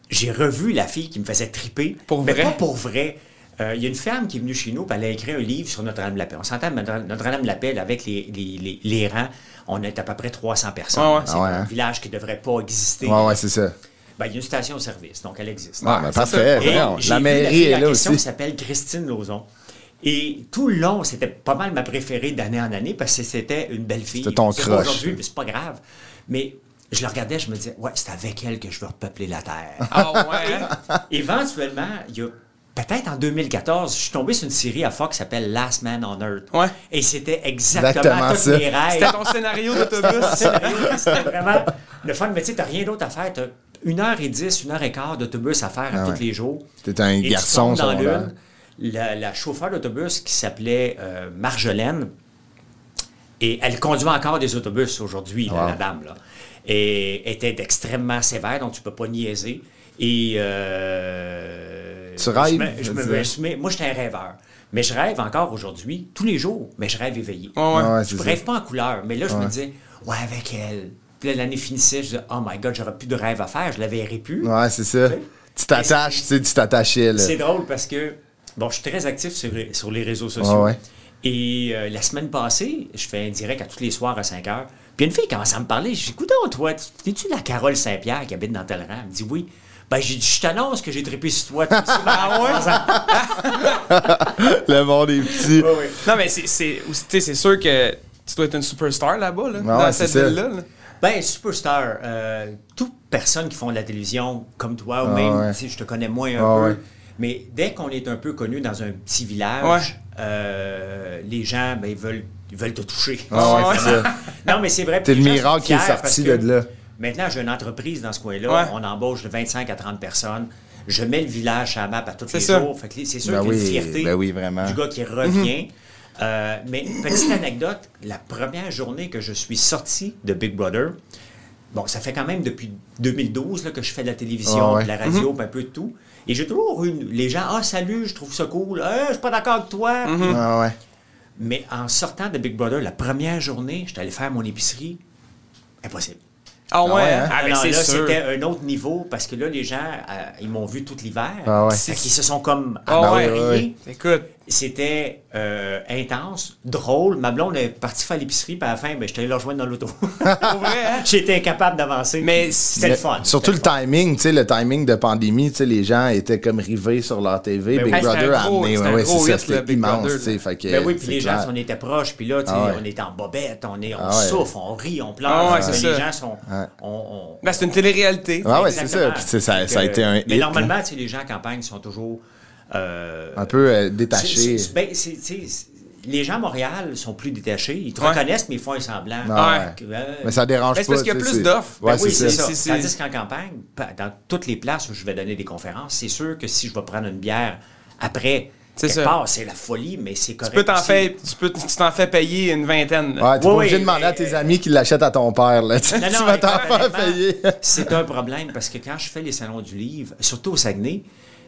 j'ai revu la fille qui me faisait triper. Pour mais vrai? pas pour vrai. Euh, Il y a une femme qui est venue chez nous, elle a écrit un livre sur Notre-Dame-de-la-Paix. On s'entend, Notre- Notre-Dame-de-la-Paix, là, avec les, les, les, les rangs, on est à peu près 300 personnes. Ah ouais. C'est Ah ouais, un hein? village qui ne devrait pas exister. Ouais, ouais, c'est ça. Ben, il y a une station-service, donc elle existe. Ouais, ben, parfait. La mairie fille est là question aussi. qui s'appelle Christine Lauzon. Et tout le long, c'était pas mal ma préférée d'année en année parce que c'était une belle fille. C'était ton crush. Aujourd'hui, mais c'est pas grave. Mais je le regardais, je me disais, ouais, c'est avec elle que je veux repeupler la Terre. Ah ouais? Éventuellement, il y a peut-être en 200014, je suis tombé sur une série à Fox qui s'appelle Last Man on Earth. Ouais. Et c'était exactement, Exactement tous ça. mes rêves. C'était ton scénario d'autobus. (laughs) C'était vraiment le fun. Mais tu sais, t'as rien d'autre à faire. T'as une heure et dix, une heure et quart d'autobus à faire à Ah tous les jours. T'es un Et tu garçon tombes dans l'une. La, la chauffeur d'autobus qui s'appelait euh, Marjolaine, et elle conduit encore des autobus aujourd'hui, Wow. la dame, là. Et était extrêmement sévère, donc tu peux pas niaiser. Et. euh, Tu rêves, je me- je me- je me- moi, j'étais un rêveur. Mais je rêve encore aujourd'hui, tous les jours, mais je rêve éveillé. Ouais. Ouais, ouais, Je c'est rêve ça. pas en couleur, mais là, je Ouais. me disais, ouais, avec elle. Puis là, l'année finissait, je disais, oh my god, j'aurais plus de rêve à faire, je la verrai plus. Ouais, c'est ça. Tu t'attaches, tu sais, tu t'attachais, là. C'est drôle parce que, bon, je suis très actif sur, sur les réseaux sociaux. Ouais, ouais. Et euh, la semaine passée, je fais un direct à tous les soirs à 5 heures. Puis une fille commence à me parler. Je dis, écoute, toi, es-tu la Carole Saint-Pierre qui habite dans tel rang? Elle me dit, oui. Ben, j'ai dit, je t'annonce que j'ai trippé sur toi. (laughs) Ah Le monde est petit. Ouais, ouais. Non, mais c'est, c'est, aussi, tu sais, c'est sûr que tu dois être une superstar là-bas, là, Ouais, dans cette c'est ça. ville-là. là. Ben, superstar, euh, toute personne qui font de la télévision comme toi, ou Ah, même, ouais. je te connais moins un Ah, peu, ouais. Mais dès qu'on est un peu connu dans un petit village, Ouais. euh, les gens, ben, ils veulent, ils veulent te toucher. Ah ouais, c'est (laughs) ça. Non, mais c'est vrai. Puis le miracle qui est sorti de là. Maintenant, j'ai une entreprise dans ce coin-là. Ouais. On embauche de 25 à 30 personnes. Je mets le village à la map à tous C'est les ça. jours. Fait que c'est sûr Ben qu'il y a une fierté ben oui, vraiment. du gars qui revient. Euh, mais petite anecdote, la première journée que je suis sorti de Big Brother, bon, ça fait quand même depuis 2012 là, que je fais de la télévision, Ah ouais. de la radio, puis un peu de tout. Et j'ai toujours eu une- les gens, ah salut, je trouve ça cool, Ah, je suis pas d'accord avec toi. Ah ouais. Mais en sortant de Big Brother, la première journée, j'étais allé faire mon épicerie. Impossible. Ah ouais, ouais, hein? hein? Ah, non, là, c'était un autre niveau parce que là, les gens, euh, ils m'ont vu tout l'hiver. Ah ouais. Qu'ils se sont comme Ah ouais, appropriés. Écoute, C'était euh, intense, drôle. Ma blonde est partie faire l'épicerie, puis à la fin, ben, je allé la rejoindre dans l'auto. (laughs) pour vrai, hein? J'étais incapable d'avancer. Mais c'était le fun. Surtout le fun. timing, tu sais, le timing de pandémie, tu sais, les gens étaient comme rivés sur leur TV. Ben Big oui. Brother a amené, ouais, c'est ça, c'était immense, tu sais, fait que Ben oui, puis les gens, on était proches, puis là, tu sais, Ah ouais. on est en bobette, on, est, on Ah ouais. souffle, on rit, on pleure. Ah ouais, les gens sont. Ouais. on- on- Ben, c'est une télé-réalité. Ah ouais, c'est ça. Puis ça, a été un Mais normalement, là. tu sais, les gens en campagne sont toujours. Euh, un peu euh, c'est- ben, tu les gens à Montréal sont plus détachés. Ils te Ouais. reconnaissent, mais ils font un semblant. Ah ouais. Que, euh, Mais ça dérange Ben, c'est pas. parce qu'il y a tu plus d'offres. Ouais, ben oui, c'est c'est ça. Tandis qu'en campagne, pa- dans toutes les places où je vais donner des conférences, c'est sûr que si je vais prendre une bière après, C'est quelque ça. part, c'est la folie, mais c'est Tu correct. peux t'en faire, tu peux, tu t'en fais payer une vingtaine. là. Ouais, t'es Oui, pas obligé de oui, demander à tes amis qui l'achètent à ton père, là. Tu Non, (laughs) tu non, vas t'en faire payer. C'est un problème parce que quand je fais les salons du livre, surtout au Saguenay,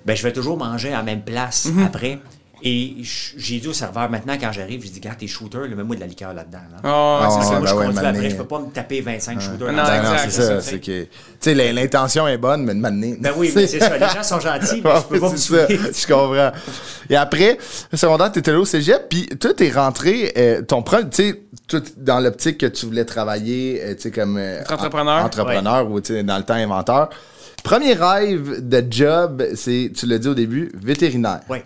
ben, je vais toujours manger à la même place Mhm. après. Et j'ai dit au serveur, maintenant, quand j'arrive, je dis, garde tes shooters, là, mets-moi de la liqueur là-dedans. là. Ah, ouais, Ah, c'est ça. moi, je ben ouais, conduis mané. après, je peux pas me taper 25 shooters. Non, Ben non, c'est ça. tu C'est sais. que. Tu sais, l'in- l'intention est bonne, mais de m'amener. Ben oui, mais c'est ça. Les gens sont gentils, mais (laughs) je peux pas me c'est ça, je comprends. Et après, le secondaire, t'étais là au cégep, puis toi, t'es rentré, euh, ton premier, tu sais, tout dans l'optique que tu voulais travailler, euh, tu sais, comme... euh, entrepreneur. en- entrepreneur, ou tu sais, dans le temps, inventeur. Premier rêve de job, c'est, tu l'as dit au début, vétérinaire. Oui.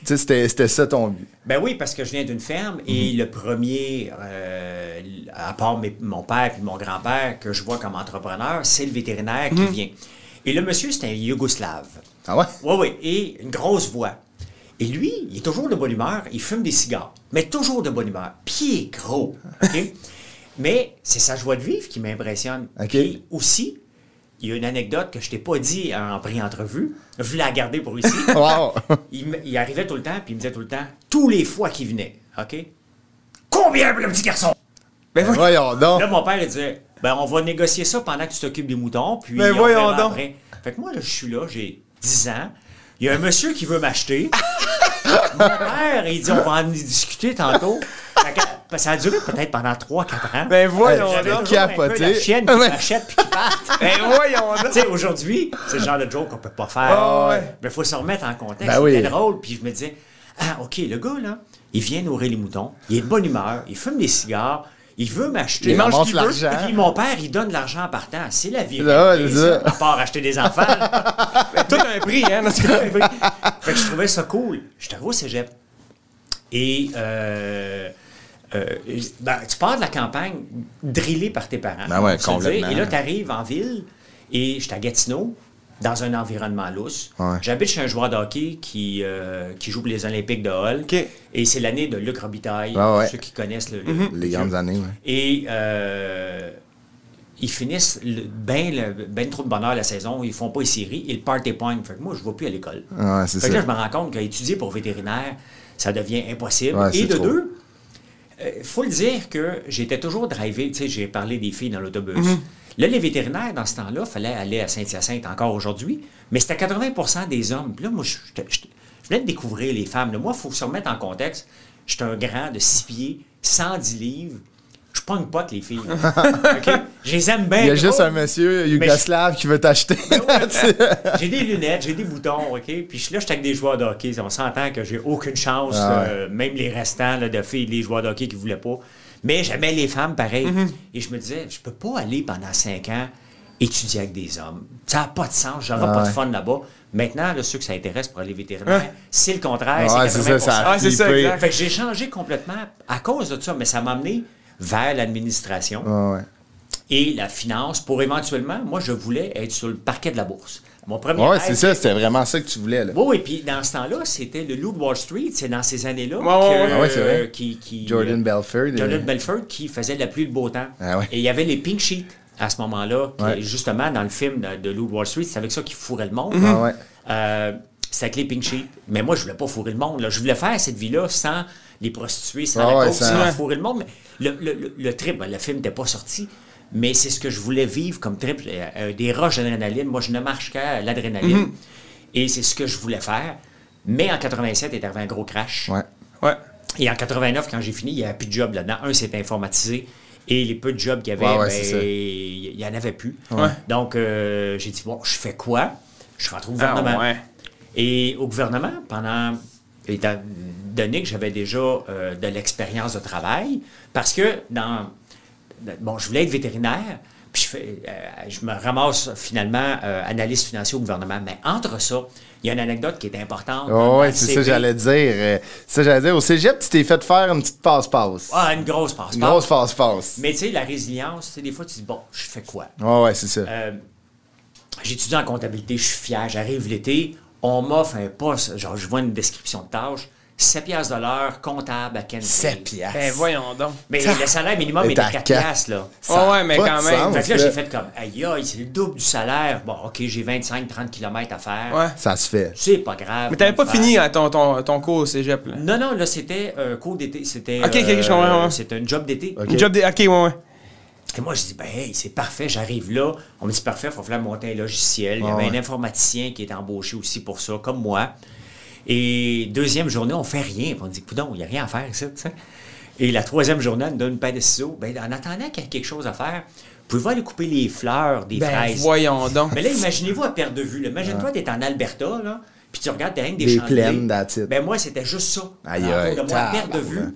Tu sais, c'était, c'était ça ton but. Ben oui, parce que je viens d'une ferme et le premier, euh, à part mes- mon père et mon grand-père, que je vois comme entrepreneur, c'est le vétérinaire qui vient. Et le monsieur, c'est un Yougoslave. Ah ouais? Oui, oui, et une grosse voix. Et lui, il est toujours de bonne humeur, il fume des cigares, mais toujours de bonne humeur. Est gros, OK? (laughs) mais c'est sa joie de vivre qui m'impressionne. OK. Puis aussi, il y a une anecdote que je t'ai pas dit en pré-entrevue, je voulais la garder pour ici. (laughs) Wow! il, arrivait tout le temps, puis il me disait tout le temps, tous les fois qu'il venait, OK? Combien pour le petit garçon? Ben oui. Voyons donc. Là, mon père, il disait, ben, on va négocier ça pendant que tu t'occupes des moutons, puis Ben on voyons donc. après. Fait que moi, là, je suis là, j'ai 10 ans. Il y a un monsieur qui veut m'acheter. (laughs) mon père, il dit, on va en discuter tantôt. Ça a duré peut-être pendant 3-4 ans. Ben voyons J'avais donc. un capoté. la chienne qui m'achète puis qui part. (laughs) Ben voyons donc. Tu sais, aujourd'hui, c'est le genre de joke qu'on peut pas faire. Ah ouais. Mais il faut se remettre en contexte. Ben C'était oui. drôle. Puis je me disais, ah, OK, le gars, là, il vient nourrir les moutons. Il est de bonne humeur. Il fume des cigares. Il veut m'acheter. Il mange ce qu'il veut. l'argent. Puis mon père, il donne de l'argent en partant. C'est la vie. Ah réglée, c'est ça. À part acheter des enfants. là. (laughs) Ben, tout a un prix, hein, dans ce cas. fait que je trouvais ça cool. J'étais au cégep. Et euh, euh, ben, tu pars de la campagne drillé par tes parents. Ben ouais, dire. complètement. Et là, tu arrives en ville et j'étais à Gatineau, dans un environnement lousse. Ouais. J'habite chez un joueur de hockey qui, euh, qui joue pour les Olympiques de Hall. Et c'est l'année de Luc Robitaille, Ah ouais. pour ceux qui connaissent le, le- Les grandes années, ouais. et euh, ils finissent bien ben trop de bonheur la saison. Ils font pas les séries. Le party point. Fait que moi, je ne vais plus à l'école. Fait que là, je me rends compte qu'étudier pour vétérinaire, ça devient impossible. Ouais, et de trop. deux, il faut le dire que j'étais toujours drivé. Tu sais, j'ai parlé des filles dans l'autobus. Mhm. Là, les vétérinaires, dans ce temps-là, fallait aller à Saint-Hyacinthe encore aujourd'hui. Mais c'était 80% des hommes. Puis là, moi, je, j'étais- je venais de découvrir les femmes. là. Moi, il faut se remettre en contexte. J'étais un grand de 6 pieds, 110 livres. Je pogne pas que les filles. (laughs) Je les aime bien. Il y a juste un monsieur yougoslave qui veut t'acheter. (laughs) (laughs) J'ai des lunettes, j'ai des boutons, OK? Puis je- là, je suis avec des joueurs de hockey. On s'entend que j'ai aucune chance, Ah ouais. euh, même les restants là, de filles, les joueurs de hockey qui voulaient pas. Mais j'aimais les femmes pareil. Mm-hmm. Et je me disais, je peux pas aller pendant cinq ans étudier avec des hommes. Ça n'a pas de sens, j'aurai Ah pas de fun là-bas. Maintenant, là, ceux que ça intéresse pour aller vétérinaire, Ouais. c'est le contraire. C'est ça, 80%. ça a Ah, c'est ça. Fait que j'ai changé complètement à cause de ça, mais ça m'a amené vers l'administration ouais. et la finance pour éventuellement, moi, je voulais être sur le parquet de la bourse. Mon premier Ouais, rêve, c'est ça, c'était vraiment ça que tu voulais, là. oui, oui, puis dans ce temps-là, c'était le loup de Wall Street. C'est dans ces années-là Ouais, ouais, que, ouais. Ah ouais, c'est vrai. euh, qui, qui- Jordan euh, Belford. Jordan euh, Belfort qui faisait la pluie de beau temps. Ah ouais. Et il y avait les pink sheets à ce moment-là. Ouais. Justement, dans le film de, de Loup de Wall Street, c'est avec ça qu'il fourrait le monde. Ah ouais. Euh, c'était avec les pink sheets. Mais moi, je voulais pas fourrer le monde. là. Je voulais faire cette vie-là sans les prostituées, sans Ah la ouais, coke, sans- fourrer le monde. Mais le, le, le, trip, ben, le film n'était pas sorti. Mais c'est ce que je voulais vivre comme trip. euh, euh, des roches d'adrénaline. Moi, je ne marche qu'à l'adrénaline. Et c'est ce que je voulais faire. Mais en 87, il est arrivé un gros crash. Ouais. Ouais. Et en 89, quand j'ai fini, il n'y avait plus de job là-dedans. Un, c'était informatisé. Et les peu de jobs qu'il y avait, Ouais, ouais, ben, il n'y en avait plus. Donc, euh, j'ai dit, bon, je fais quoi? Je rentre au gouvernement. Ah, ouais. Et au gouvernement, pendant, donné que j'avais déjà euh, de l'expérience de travail, parce que dans. Bon, je voulais être vétérinaire, puis je, fais, euh, je me ramasse finalement euh, analyste financier au gouvernement. Mais entre ça, il y a une anecdote qui est importante. Oh, le c'est ça j'allais dire. ça, j'allais dire. Au cégep, tu t'es fait faire une petite passe-passe. Ah, une grosse passe Une grosse passe-passe. Mais tu sais, la résilience, tu sais, des fois, tu dis, bon, je fais quoi? Ouais, ouais, c'est ça. J'étudie en comptabilité, je suis fier, j'arrive l'été, on m'offre un poste, genre, je vois une description de tâche, 7 piastres de l'heure, comptable à Kennedy. 7 piastres. Ben voyons donc. Mais le salaire minimum Mais est de t'as 4 quatre. piastres, là. Ça Ouais, mais quand même. sens, Fait que là, j'ai fait comme, aïe, aïe, c'est le double du salaire. Bon, OK, j'ai 25-30 km à faire. Ouais. Ça se fait. C'est pas grave. Mais t'avais pas fini hein, ton, ton, ton cours au cégep, là. Non, non, là, c'était un cours d'été. C'était. Ok, ok, ok, je comprends, ouais. C'était un job d'été. Une job de... Ok, ouais, ouais. Et moi, je dis, ben, hey, c'est parfait, j'arrive là. On me dit, parfait, il faut faire monter un logiciel. Il y Ah avait ouais. un informaticien qui était embauché aussi pour ça, comme moi. Et deuxième journée, on fait rien. Puis On dit, coudon, il n'y a rien à faire ici. Et la troisième journée, elle nous donne une paire de ciseaux. Ben, en attendant qu'il y ait quelque chose à faire, pouvez-vous aller couper les fleurs des Ben, fraises? voyons (laughs) donc. Mais là, imaginez-vous à perte de vue. là. Imagine-toi, tu es en Alberta, là, puis tu regardes derrière des, Des champs de plaines. Ben, moi, c'était juste ça. Aïe, aïe, de moi, à perte de vue.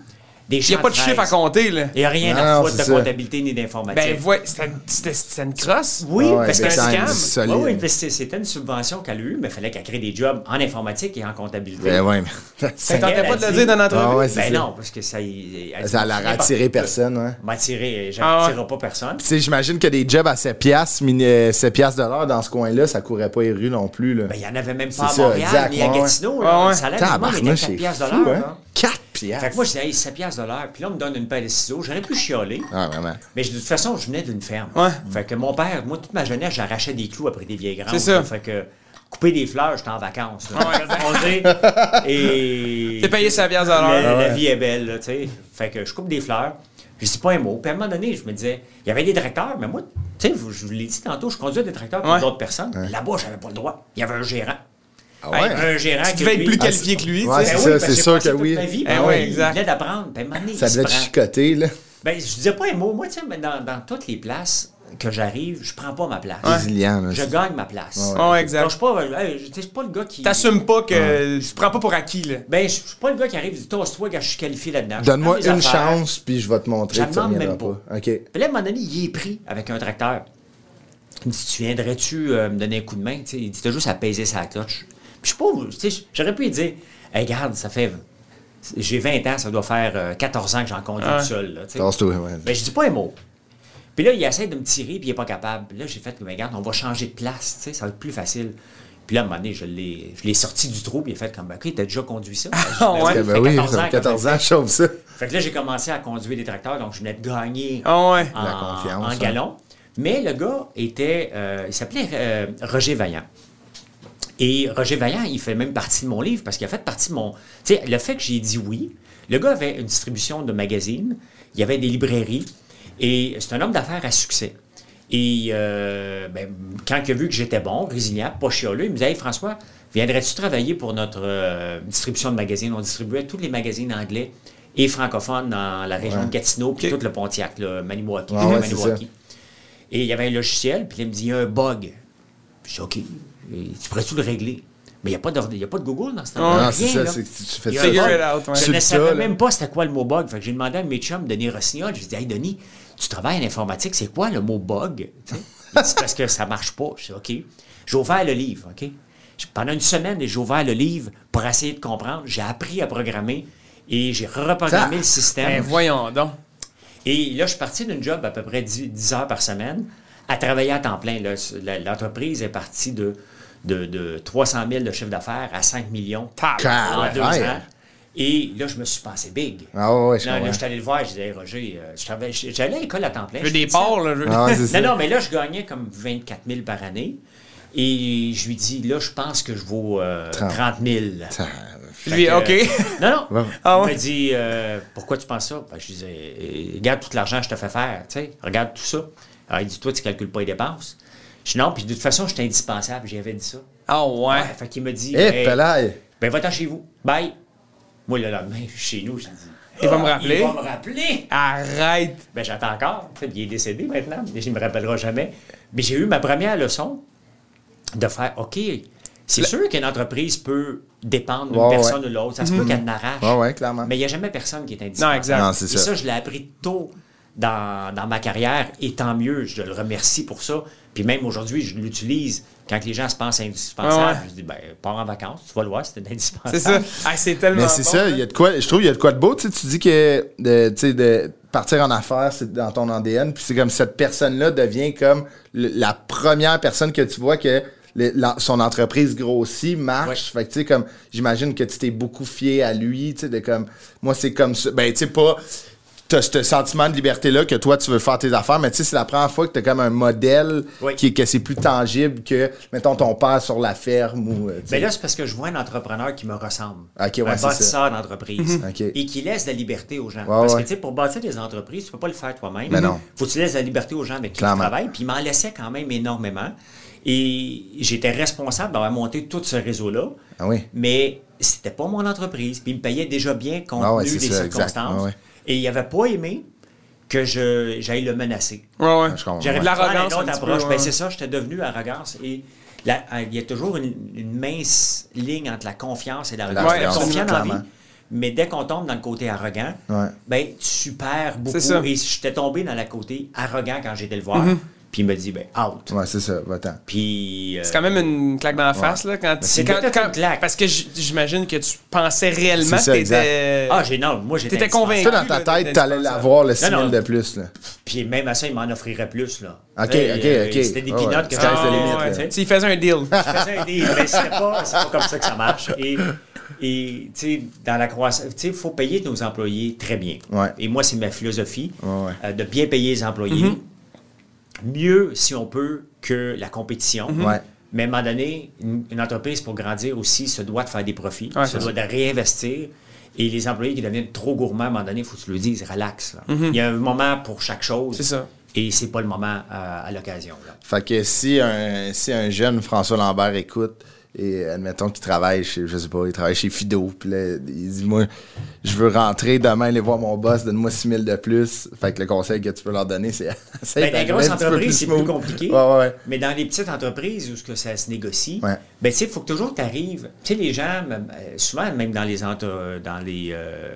Des Il n'y a pas de chiffre à compter, là. Il n'y a rien Non, à foutre de ça. comptabilité ni d'informatique. Ben, ouais, c'était une- crosse. Oui, Ah ouais, parce que c'est un. Oui, c'était une subvention qu'elle a eue, mais il fallait qu'elle crée des jobs en informatique et en comptabilité. Ben ouais. Ça (laughs) tentait pas de le dire dans l'entrevue? Ah ouais, Ben ça. non, parce que ça. Ça l'a attiré personne, hein. M'a attiré, Ah j'attirerai ouais. pas personne. Tu sais, j'imagine que des jobs à 7 piastres, mini- euh, 7 piastres de l'heure dans ce coin-là, ça courait pas les rues non plus, là. Ben, il n'y en avait même pas à ça, Montréal, ni à ouais, ouais. Gatineau. Ah ouais. Minimum était Tabarnouche, 4 c'est piastres de l'heure. hein? là. 4 piastres. Fait que moi, je disais, hey, 7 piastres de l'heure. Puis là, on me donne une paire de ciseaux. J'aurais pu chialer. Ah, vraiment. Mais de toute façon, je venais d'une ferme. Ouais. Fait que mon père, moi, toute ma jeunesse, j'arrachais des clous après des vieilles grandes. C'est ça. là. Fait que couper des fleurs, j'étais en vacances. là. Ouais, On dit. (laughs) Et. T'es payé 7 piastres de La, l'heure. la vie est belle, là, tu sais. Fait que je coupe des fleurs. Je dis pas un mot. Puis à un moment donné, je me disais, il y avait des tracteurs, mais moi, tu sais, je vous l'ai dit tantôt, je conduis des tracteurs pour Ouais. d'autres personnes. Là-bas, j'avais pas le droit. Il y avait un gérant. Ah ouais? Un gérant Tu qui, devais être plus Ah, qualifié que lui, Ouais. Ben c'est oui, ça, parce c'est j'ai sûr que oui. ma vie, Eh ben exact. Il venait d'apprendre. Ben, Ça devait être chicoté, là. Ben, je disais pas un mot. Moi, tu sais, mais dans, dans toutes les places que j'arrive, je prends pas ma place. Résilient, Je gagne ma place. Ouais, Ouais, Donc, exact. je suis pas, hey, je- je suis pas le gars qui. T'assumes pas que. Tu prends pas pour acquis, là. Ben, je je suis pas le gars qui arrive et dit Tosse-toi, gars, je suis qualifié là-dedans. Je Donne-moi une affaires. chance, puis je vais te montrer ça demande même pas. OK. Puis là, à un moment donné, il est pris avec un tracteur. Il me dit Tu viendrais-tu euh, me donner un coup de main? Tu sais, Il dit T'as juste à peser sa clutch. Puis je sais pas, tu sais, j'aurais pu lui dire Hey, regarde, ça fait. J'ai 20 ans, ça doit faire euh, 14 ans que j'en conduis tout seul. Là. Tasse-toi, ouais. Ben, je dis pas un mot. Puis là, il essaie de me tirer, puis il est pas capable. Puis là, j'ai fait, mais regarde, on va changer de place, tu sais, ça va être plus facile. Puis là, à un moment donné, je l'ai, je l'ai sorti du trou, puis il a fait comme, ben, OK, t'as déjà conduit ça? Ah Ben ouais? ça Ben oui, 14 ça ans fait que 14 je le ans, chauffe ça. Fait que là, j'ai commencé à conduire des tracteurs, donc je venais de gagner Ah ouais. en, La confiance, en hein. galon. Mais le gars était, euh, il s'appelait euh, Roger Vaillant. Et Roger Vaillant, il fait même partie de mon livre parce qu'il a fait partie de mon. Tu sais, le fait que j'ai dit oui, le gars avait une distribution de magazines, il y avait des librairies, et c'est un homme d'affaires à succès. Et euh, ben, quand il a vu que j'étais bon, résilient, pas chialeux, il me disait Hey François, viendrais-tu travailler pour notre euh, distribution de magazines? On distribuait tous les magazines anglais et francophones dans la région Ouais. de Gatineau, puis tout le Pontiac, là, Maniwaki, Ah ouais, Maniwaki. Et il y avait un logiciel, puis il me dit, il y a un bug. Puis je dis, OK, tu pourrais-tu le régler? Mais il n'y a, pas de- il y a pas de Google dans ce temps Non, c'est ça, c'est que tu fais ça. Je ne savais même pas c'était quoi le mot bug. Fait que j'ai demandé à mes chums, Denis Rossignol, je lui ai dit, Hey, Denis, tu travailles en informatique, c'est quoi le mot bug? C'est parce que ça marche pas. Je dis, OK. J'ai ouvert le livre, OK? J'ai- Pendant une semaine, j'ai ouvert le livre pour essayer de comprendre. J'ai appris à programmer et j'ai reprogrammé Ça- le système. Ben voyons donc. Et là, je suis parti d'une job à peu près 10, 10 heures par semaine à travailler à temps plein. L'entreprise est partie de, de, de 300 000 de chiffre d'affaires à 5 millions en deux ans. Et là, je me suis pensé big. Ah ouais, je Là, là, je suis allé le voir, je disais, Hey, Roger, euh, j'allais à l'école à temps plein. Je veux des porcs, là. je Ah ça. Non, non, mais là, je gagnais comme 24 000 par année. Et je lui dis, là, je pense que je vaux euh, 30. 30 000. Ça- Je lui, que- OK. Non, non. Ouais. Ah il ouais? m'a dit euh, Pourquoi tu penses ça? Ben, Je lui disais Regarde tout l'argent que je te fais faire. tu sais, Regarde tout ça. Alors, il dit Toi, tu ne calcules pas les dépenses. Je dis Non, puis de toute façon, je suis indispensable. J'avais dit ça. Ah ouais. Ouais, fait qu'il me dit Eh, Hey, pelaille! Ben, va-t'en chez vous. Bye. Moi, le lendemain, je suis chez nous. Je dis Il va me Ah, rappeler. Il va me rappeler. Arrête. Ben, j'attends encore. En fait, il est décédé maintenant. mais Il ne me rappellera jamais. Mais j'ai eu ma première leçon de faire OK, c'est sûr qu'une entreprise peut dépendre d'une Ouais, ouais. personne ou l'autre. Ça se peut qu'elle n'arrache. Ouais, ouais, clairement. Mais il n'y a jamais personne qui est indispensable. Non, exact. Non, c'est Et ça. ça, je l'ai appris tôt dans, dans ma carrière, et tant mieux, je le remercie pour ça. Puis même aujourd'hui, je l'utilise quand les gens se pensent indispensables. Ouais, ouais. Je dis, ben, pars en vacances, tu vas le voir, c'est indispensable. C'est ça. (laughs) Ah, c'est tellement. Mais c'est bon, ça, hein. il y a de quoi, je trouve qu'il y a de quoi de beau, tu sais, tu dis que de, tu sais, de partir en affaires, c'est dans ton ADN, puis c'est comme cette personne-là devient comme le- la première personne que tu vois que le- la- son entreprise grossit, marche. Fait que tu sais, comme, j'imagine que tu t'es beaucoup fié à lui, tu sais, de comme, moi c'est comme ça, ben tu sais, pas, t'as ce sentiment de liberté-là que toi tu veux faire tes affaires, mais tu sais, c'est la première fois que t'as comme un modèle Oui. qui que c'est plus tangible que, mettons, ton père sur la ferme ou, euh, tu sais. Mais là, c'est parce que je vois un entrepreneur qui me ressemble. Ok, ouais, un bâtisseur d'entreprise. Et qui laisse de la liberté aux gens. parce ouais. que, tu sais, pour bâtir des entreprises, tu peux pas le faire toi-même. Mais non. faut que tu laisses de la liberté aux gens avec qui Clairement. tu travailles. Puis il m'en laissait quand même énormément. Et j'étais responsable d'avoir monté tout ce réseau-là. Ah oui. Mais c'était pas mon entreprise. Puis il me payait déjà bien compte Ah tenu des ça, circonstances. Et il avait pas aimé que je j'aille le menacer. Ouais, ouais. Je comprends. J'aurais pu prendre L'arrogance, une un autre peu, approche. ouais. Ben, c'est ça, j'étais devenu arrogance. Et la- il y a toujours une, une mince ligne entre la confiance et l'arrogance. Absolument, confiant dans la vie, mais dès qu'on tombe dans le côté arrogant, Ouais. ben, tu perds beaucoup. C'est ça. Et j'étais tombé dans le côté arrogant quand j'étais le voir. Mm-hmm. Puis il me dit, ben, out. Ouais, c'est ça, va-t'en. Puis. euh, C'est quand même une claque dans la face, là. Quand, c'est quand- une claque. Parce que j'imagine que tu pensais réellement C'est ça, que t'étais. Ah, j'ai non, moi j'étais. T'étais convaincu. Toi, dans ta tête, t'allais l'avoir le 6 000 non. de plus, là. Puis même à ça, il m'en offrirait plus, là. Ok, ok, euh, ok. C'était des ouais. peanuts que sais, il faisait un deal. je faisais un deal, mais c'est pas, c'est pas comme ça que ça marche. Et, et tu sais, dans la croissance, tu sais, il faut payer nos employés très bien. Ouais. Et moi, c'est ma philosophie Ouais, ouais. euh, de bien payer les employés. Mieux, si on peut, que la compétition. Ouais. Mais à un moment donné, une, une entreprise, pour grandir aussi, se doit de faire des profits, Ouais, se doit de réinvestir. Et les employés qui deviennent trop gourmands, à un moment donné, il faut que tu le dises, relax. là. Il y a un moment pour chaque chose. C'est ça. Et c'est pas le moment euh, à l'occasion. Fait que si un, si un jeune François Lambert écoute, Et admettons qu'il travaille chez, je sais pas, il travaille chez Fido. Puis là, il dit, moi, je veux rentrer demain, aller voir mon boss, donne-moi 6 000 de plus. Fait que le conseil que tu peux leur donner, c'est. (laughs) Ben, dans les grosses entreprises, c'est plus compliqué. Ouais, ouais. Mais dans les petites entreprises où ce que ça se négocie, Ouais. ben, tu sais, il faut que toujours tu arrives. Tu sais, les gens, euh, souvent, même dans les, entre- dans les euh,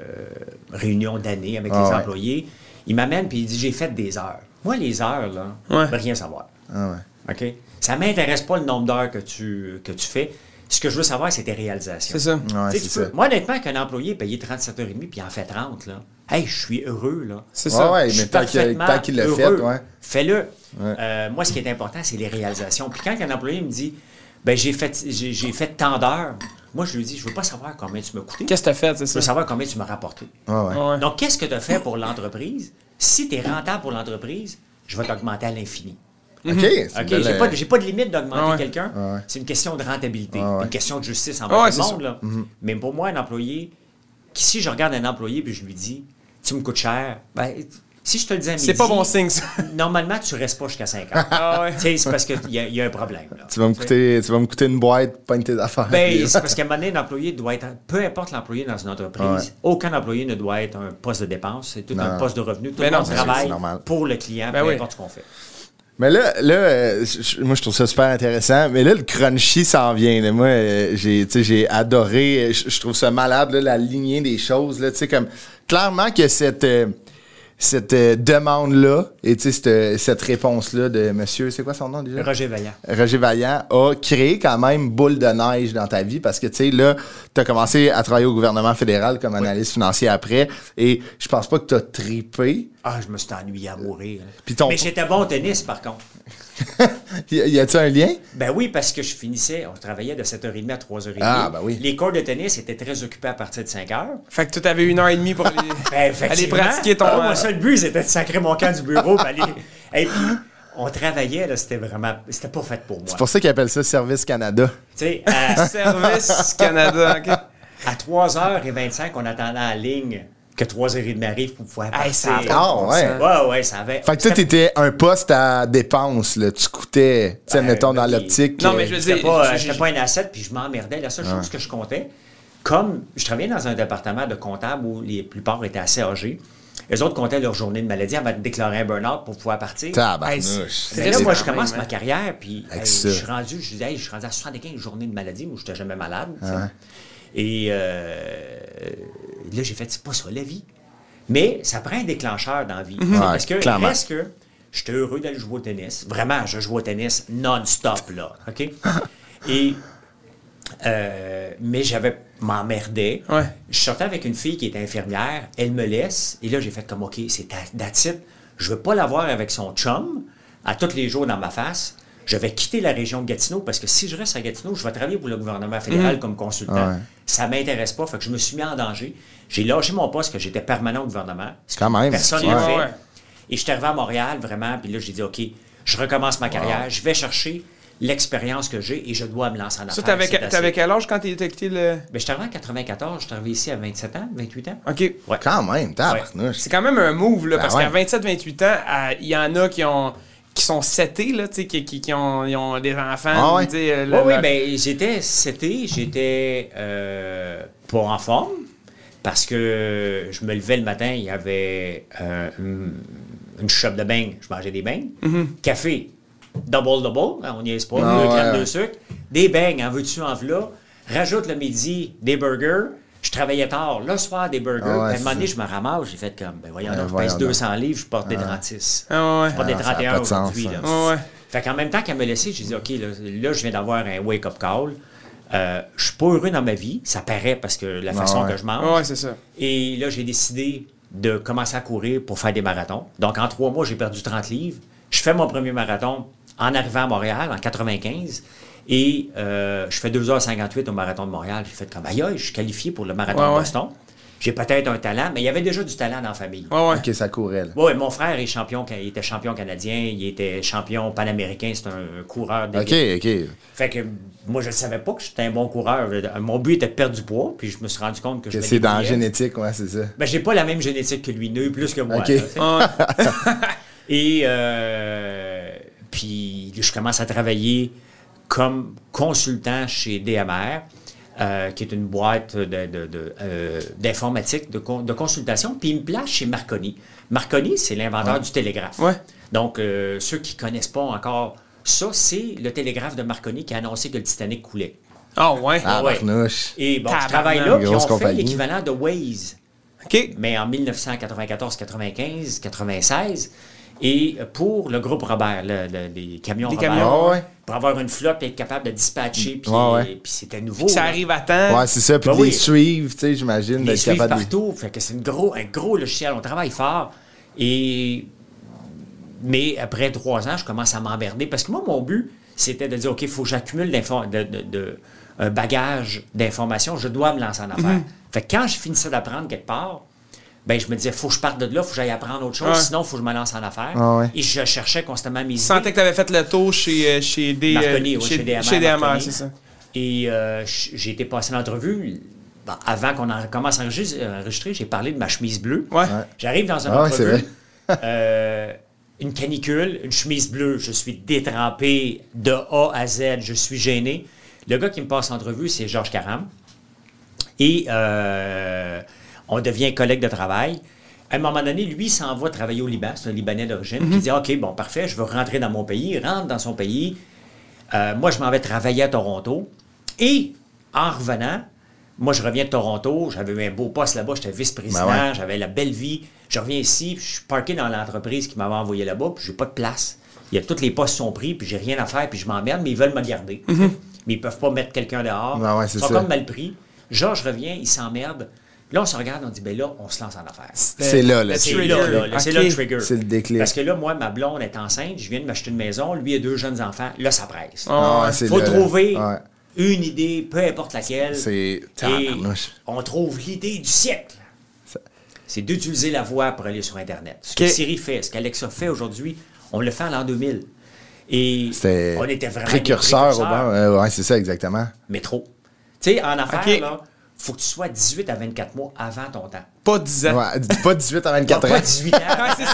réunions d'année avec Ah les ouais. employés, ils m'amènent puis ils disent J'ai fait des heures. Moi, les heures, là, Ouais. je veux rien savoir. Ah ouais. OK? Ça m'intéresse pas le nombre d'heures que tu, que tu fais. Ce que je veux savoir, c'est tes réalisations. C'est ça. Ouais, Tu tu peux- ça. Moi, honnêtement, qu'un employé est payé 37h30 puis il en fait 30, là. Hey, je suis heureux, là. C'est ça. ouais, Je mais suis tant qu'il l'a fait, ouais. Fais-le. Ouais. Euh, moi, ce qui est important, c'est les réalisations. Puis quand un employé me dit, ben j'ai fait, j'ai, fait tant d'heures, moi, je lui dis, je veux pas savoir combien tu m'as coûté. Qu'est-ce que t'as fait, c'est Je veux ça? savoir combien tu m'as rapporté. Ouais. Ouais. Donc, qu'est-ce que tu as fait pour l'entreprise? Si tu es rentable pour l'entreprise, je vais t'augmenter à l'infini. OK. c'est OK? une J'ai belle- pas, pas de limite d'augmenter Ah ouais. quelqu'un. Ah ouais. C'est une question de rentabilité, Ah ouais. une question de justice Ah envers ouais, tout le monde. là. Mais pour moi, un employé, qui, si je regarde un employé puis je lui dis, tu me coûtes cher, ben, si je te le dis à midi, C'est pas bon signe, ça. (laughs) normalement, tu restes pas jusqu'à 5 heures. (laughs) Ah ouais. Tu sais, c'est parce qu'il y, y a un problème. là. Tu vas me coûter, tu vas me coûter une boîte, pas une tes affaires. Ben, (laughs) c'est parce qu'à un moment donné, l'employé doit être. Peu importe l'employé dans une entreprise, Ouais. aucun employé ne doit être un poste de dépense. C'est tout un poste de revenu. Tout le non, monde travaille pour le client, Ben peu oui. importe ce qu'on fait. Mais là, là euh, moi, je trouve ça super intéressant. Mais là, le crunchy s'en vient. là. Moi, euh, j'ai, j'ai adoré. Je, trouve ça malade, là, la lignée des choses. Là, comme, clairement que cette, euh, cette euh, demande-là et tu sais, cette, cette réponse-là de monsieur, c'est quoi son nom déjà? Roger Vaillant. Roger Vaillant a créé quand même boule de neige dans ta vie parce que, tu sais, là, tu as commencé à travailler au gouvernement fédéral comme analyste financier après et je pense pas que tu as tripé. Ah, je me suis ennuyé à mourir. Ton- Mais j'étais bon au tennis, par contre. (laughs) y a-tu un lien? Ben oui, parce que je finissais, on travaillait de 7h30 à 3h30. Ah, ben oui. Les cours de tennis étaient très occupés à partir de 5h. Fait que tu avais une heure et demie pour (laughs) aller, Ben, aller pratiquer ton. Ah, moi, ça, le but, c'était de sacrer mon camp du bureau. aller- (laughs) Et puis, on travaillait, là, c'était vraiment. C'était pas fait pour moi. C'est pour ça qu'ils appellent ça Service Canada. Tu sais, à, Service Canada. ok. à 3h25, on attendait en ligne que 3h30 arrive pour pouvoir Hey, partir. Ah, ouais. Ouais, ouais, ça avait. Fait que toi, c'était- t'étais un poste à dépense, là. Tu coûtais, tu sais, Ben, mettons, dans l'optique. Non, euh, mais je veux dire, pas, j'ai- j'étais pas un asset, puis je m'emmerdais. La seule chose que je comptais, comme je travaillais dans un département de comptable où les plupart étaient assez âgés, les autres comptaient leur journée de maladie avant de déclarer un burn-out pour pouvoir partir. Hey, Mais là, moi, je commence même, ma hein. carrière, puis hey, je suis rendu, je disais, hey, je suis rendu à 75 journées de maladie, moi, je n'étais jamais malade. tu sais. Et euh, là, j'ai fait, c'est pas ça la vie. Mais ça prend un déclencheur dans la vie. Ouais, Parce que reste que j'étais heureux d'aller jouer au tennis? Vraiment, je jouais au tennis non-stop, là. OK? (laughs) Et. euh, mais j'avais m'emmerdais. Ouais. Je sortais avec une fille qui était infirmière, elle me laisse, et là j'ai fait comme OK, c'est it. Je veux pas la voir avec son chum à tous les jours dans ma face. Je vais quitter la région de Gatineau parce que si je reste à Gatineau, je vais travailler pour le gouvernement fédéral comme consultant. Ouais. Ça m'intéresse pas, fait que je me suis mis en danger. J'ai lâché mon poste que j'étais permanent au gouvernement. ce Quand même. Personne Ouais. n'a fait. Ouais. Et je suis arrivé à Montréal vraiment, puis là j'ai dit OK, je recommence ma carrière, je vais chercher l'expérience que j'ai et je dois me lancer en affaires. Ça, t'avais, C'est assez. t'avais quel âge quand t'as quitté le. Ben, je suis arrivé en 94, je suis arrivé ici à 27 ans, 28 ans. OK. Ouais. Quand même, tabarnouche. C'est quand même un move, là, Ben parce ouais. qu'à 27-28 ans, à- il y en a qui ont qui sont setés, là, tu sais, qui, qui, qui ont, ils ont des enfants. Ah ouais? euh, Oui, oui, ben, j'étais c'était, j'étais euh, pas en forme parce que je me levais le matin, il y avait euh, une, une shop de beignes, je mangeais des beignes, café, double double, hein, on n'y est pas, Ah deux ouais, grammes ouais. de sucre, des beignes, en veux-tu en v'là, rajoute le midi des burgers. Je travaillais tard, le soir des burgers. Ah ouais, à un moment donné, je me ramasse, j'ai fait comme, ben voyons Ouais, donc, je pèse donc. 200 livres, je porte des 36. Ah ouais. Je porte des Ah, ça a 31 pas de sens, aujourd'hui. ça. là. Ah ouais. Fait qu'en même temps qu'elle me laissait, j'ai dit, OK, là, là, je viens d'avoir un wake-up call. Euh, je suis pas heureux dans ma vie. Ça paraît parce que la façon ouais. que je mange. Ah ouais, c'est ça. Et là, j'ai décidé de commencer à courir pour faire des marathons. Donc, en trois mois, j'ai perdu 30 livres. Je fais mon premier marathon en arrivant à Montréal, en 95. Et euh, je fais 2h58 au marathon de Montréal. J'ai fait comme, aïe, aïe, je suis qualifié pour le marathon Ouais, de ouais. J'ai peut-être un talent, mais il y avait déjà du talent dans la famille. Ouais, ouais. Ok, ça courait, là. Oui, mon frère est champion, il était champion canadien, il était champion panaméricain, c'est un, coureur Ok, ok. Fait que moi, je ne savais pas que j'étais un bon coureur. Mon but était de perdre du poids, puis je me suis rendu compte que, je Que c'est dans la génétique, ouais, c'est ça. Ben, j'ai pas la même génétique que lui, eu plus que moi. Ok. là. Ah. (laughs) Et euh, puis, je commence à travailler comme consultant chez DMR, euh, qui est une boîte de- de- de, euh, d'informatique, de, con- de consultation, puis il me place chez Marconi. Marconi, c'est l'inventeur du télégraphe. Ouais. Donc, euh, ceux qui ne connaissent pas encore ça, c'est le télégraphe de Marconi qui a annoncé que le Titanic coulait. Ah, ouais. Ah, ouais. barnouche. Et bon, je travaille là, puis on fait l'équivalent de Waze OK. mais en 1994, 95, 96. Et pour le groupe Robert, le- le- les camions Les Robert, camions, ouais. pour avoir une flotte et être capable de dispatcher, puis, Ouais, ouais. puis c'était nouveau. Ça là. arrive à temps. Ouais, c'est ça. Puis Ben de les oui. suivre, tu sais, j'imagine. Les d'être suivre capable de- partout, fait que c'est gros, un gros logiciel, on travaille fort. Et... Mais après trois ans, je commence à m'emmerder, parce que moi, mon but, c'était de dire, OK, il faut que j'accumule d'info- de, de- de- un bagage d'informations, je dois me lancer en affaires. Fait que quand je finissais d'apprendre quelque part, ben, je me disais, faut que je parte de là, faut que j'aille apprendre autre chose, Ouais. sinon, il faut que je me lance en affaires. Ah ouais. Et je cherchais constamment mes Tu idées. sentais que tu avais fait le tour chez, euh, chez des. Marconi, euh, oui, chez, chez DMR. chez DMR, Marconi. c'est ça. Et euh, j'ai été passé l'entrevue. ben, avant qu'on en commence à enregistrer, j'ai parlé de ma chemise bleue. Ouais. J'arrive dans une Ah entrevue. vrai. (laughs) euh, une canicule, une chemise bleue, je suis détrempé de A à Z, je suis gêné. Le gars qui me passe l'entrevue, c'est Georges Caram. Et euh, on devient collègue de travail. À un moment donné, lui s'en va travailler au Liban, c'est un Libanais d'origine, puis il dit OK, bon, parfait, je veux rentrer dans mon pays. Il rentre dans son pays. Euh, moi, je m'en vais travailler à Toronto. Et en revenant, moi, je reviens de Toronto. J'avais eu un beau poste là-bas. J'étais vice-président. Ben ouais. J'avais la belle vie. Je reviens ici. puis Je suis parqué dans l'entreprise qui m'avait envoyé là-bas. Puis, j'ai pas de place. Il y a tous les postes sont pris. Puis, j'ai rien à faire. Puis, je m'emmerde. Mais ils veulent me garder. Mais ils peuvent pas mettre quelqu'un dehors. Ben ouais, ils sont ça. comme mal pris. Georges revient. Il s'emmerde. Là, on se regarde. On dit, ben là, on se lance en affaires. C'est là, là. Le C'est trigger. là, là, là, c'est le trigger. C'est le déclic. Parce que là, moi, ma blonde est enceinte, je viens de m'acheter une maison, lui a deux jeunes enfants, là, ça presse. Ah ouais, c'est faut là, là. trouver Ouais. une idée, peu importe laquelle. C'est. Et on trouve l'idée du siècle. C'est d'utiliser la voix pour aller sur Internet. Ce que Siri fait, ce qu'Alexa fait aujourd'hui, on le fait en l'an 2000. Et C'était on était vraiment précurseur au banc. Euh, ouais, c'est ça, exactement. mais trop. Tu sais, en affaires, là, faut que tu sois 18 à 24 mois avant ton temps. Pas 10 ans. Ouais, pas 18 à 24 Pas ans. 18 ans. (laughs) Ouais,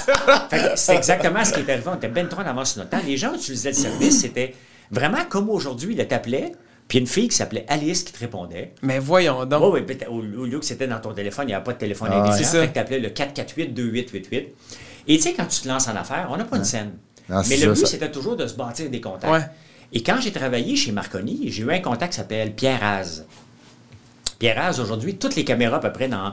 c'est ça. Exactement ce qui est arrivé. On était ben trop en avance sur notre temps. Les gens utilisaient le service. C'était vraiment comme aujourd'hui. Ils t'appelaient, puis une fille qui s'appelait Alice qui te répondait. Mais voyons donc. Oui, oui, au, au lieu que c'était dans ton téléphone, il n'y avait pas de téléphone Ah intelligent. C'est ça. Fait que le 448-2888. Et tu sais, quand tu te lances en affaires, on n'a pas une scène. Ah, Mais le but, c'était toujours de se bâtir des contacts. Ouais. Et quand j'ai travaillé chez Marconi, j'ai eu un contact qui s'appelle Pierre Az. Pierre Az, aujourd'hui, toutes les caméras à peu près dans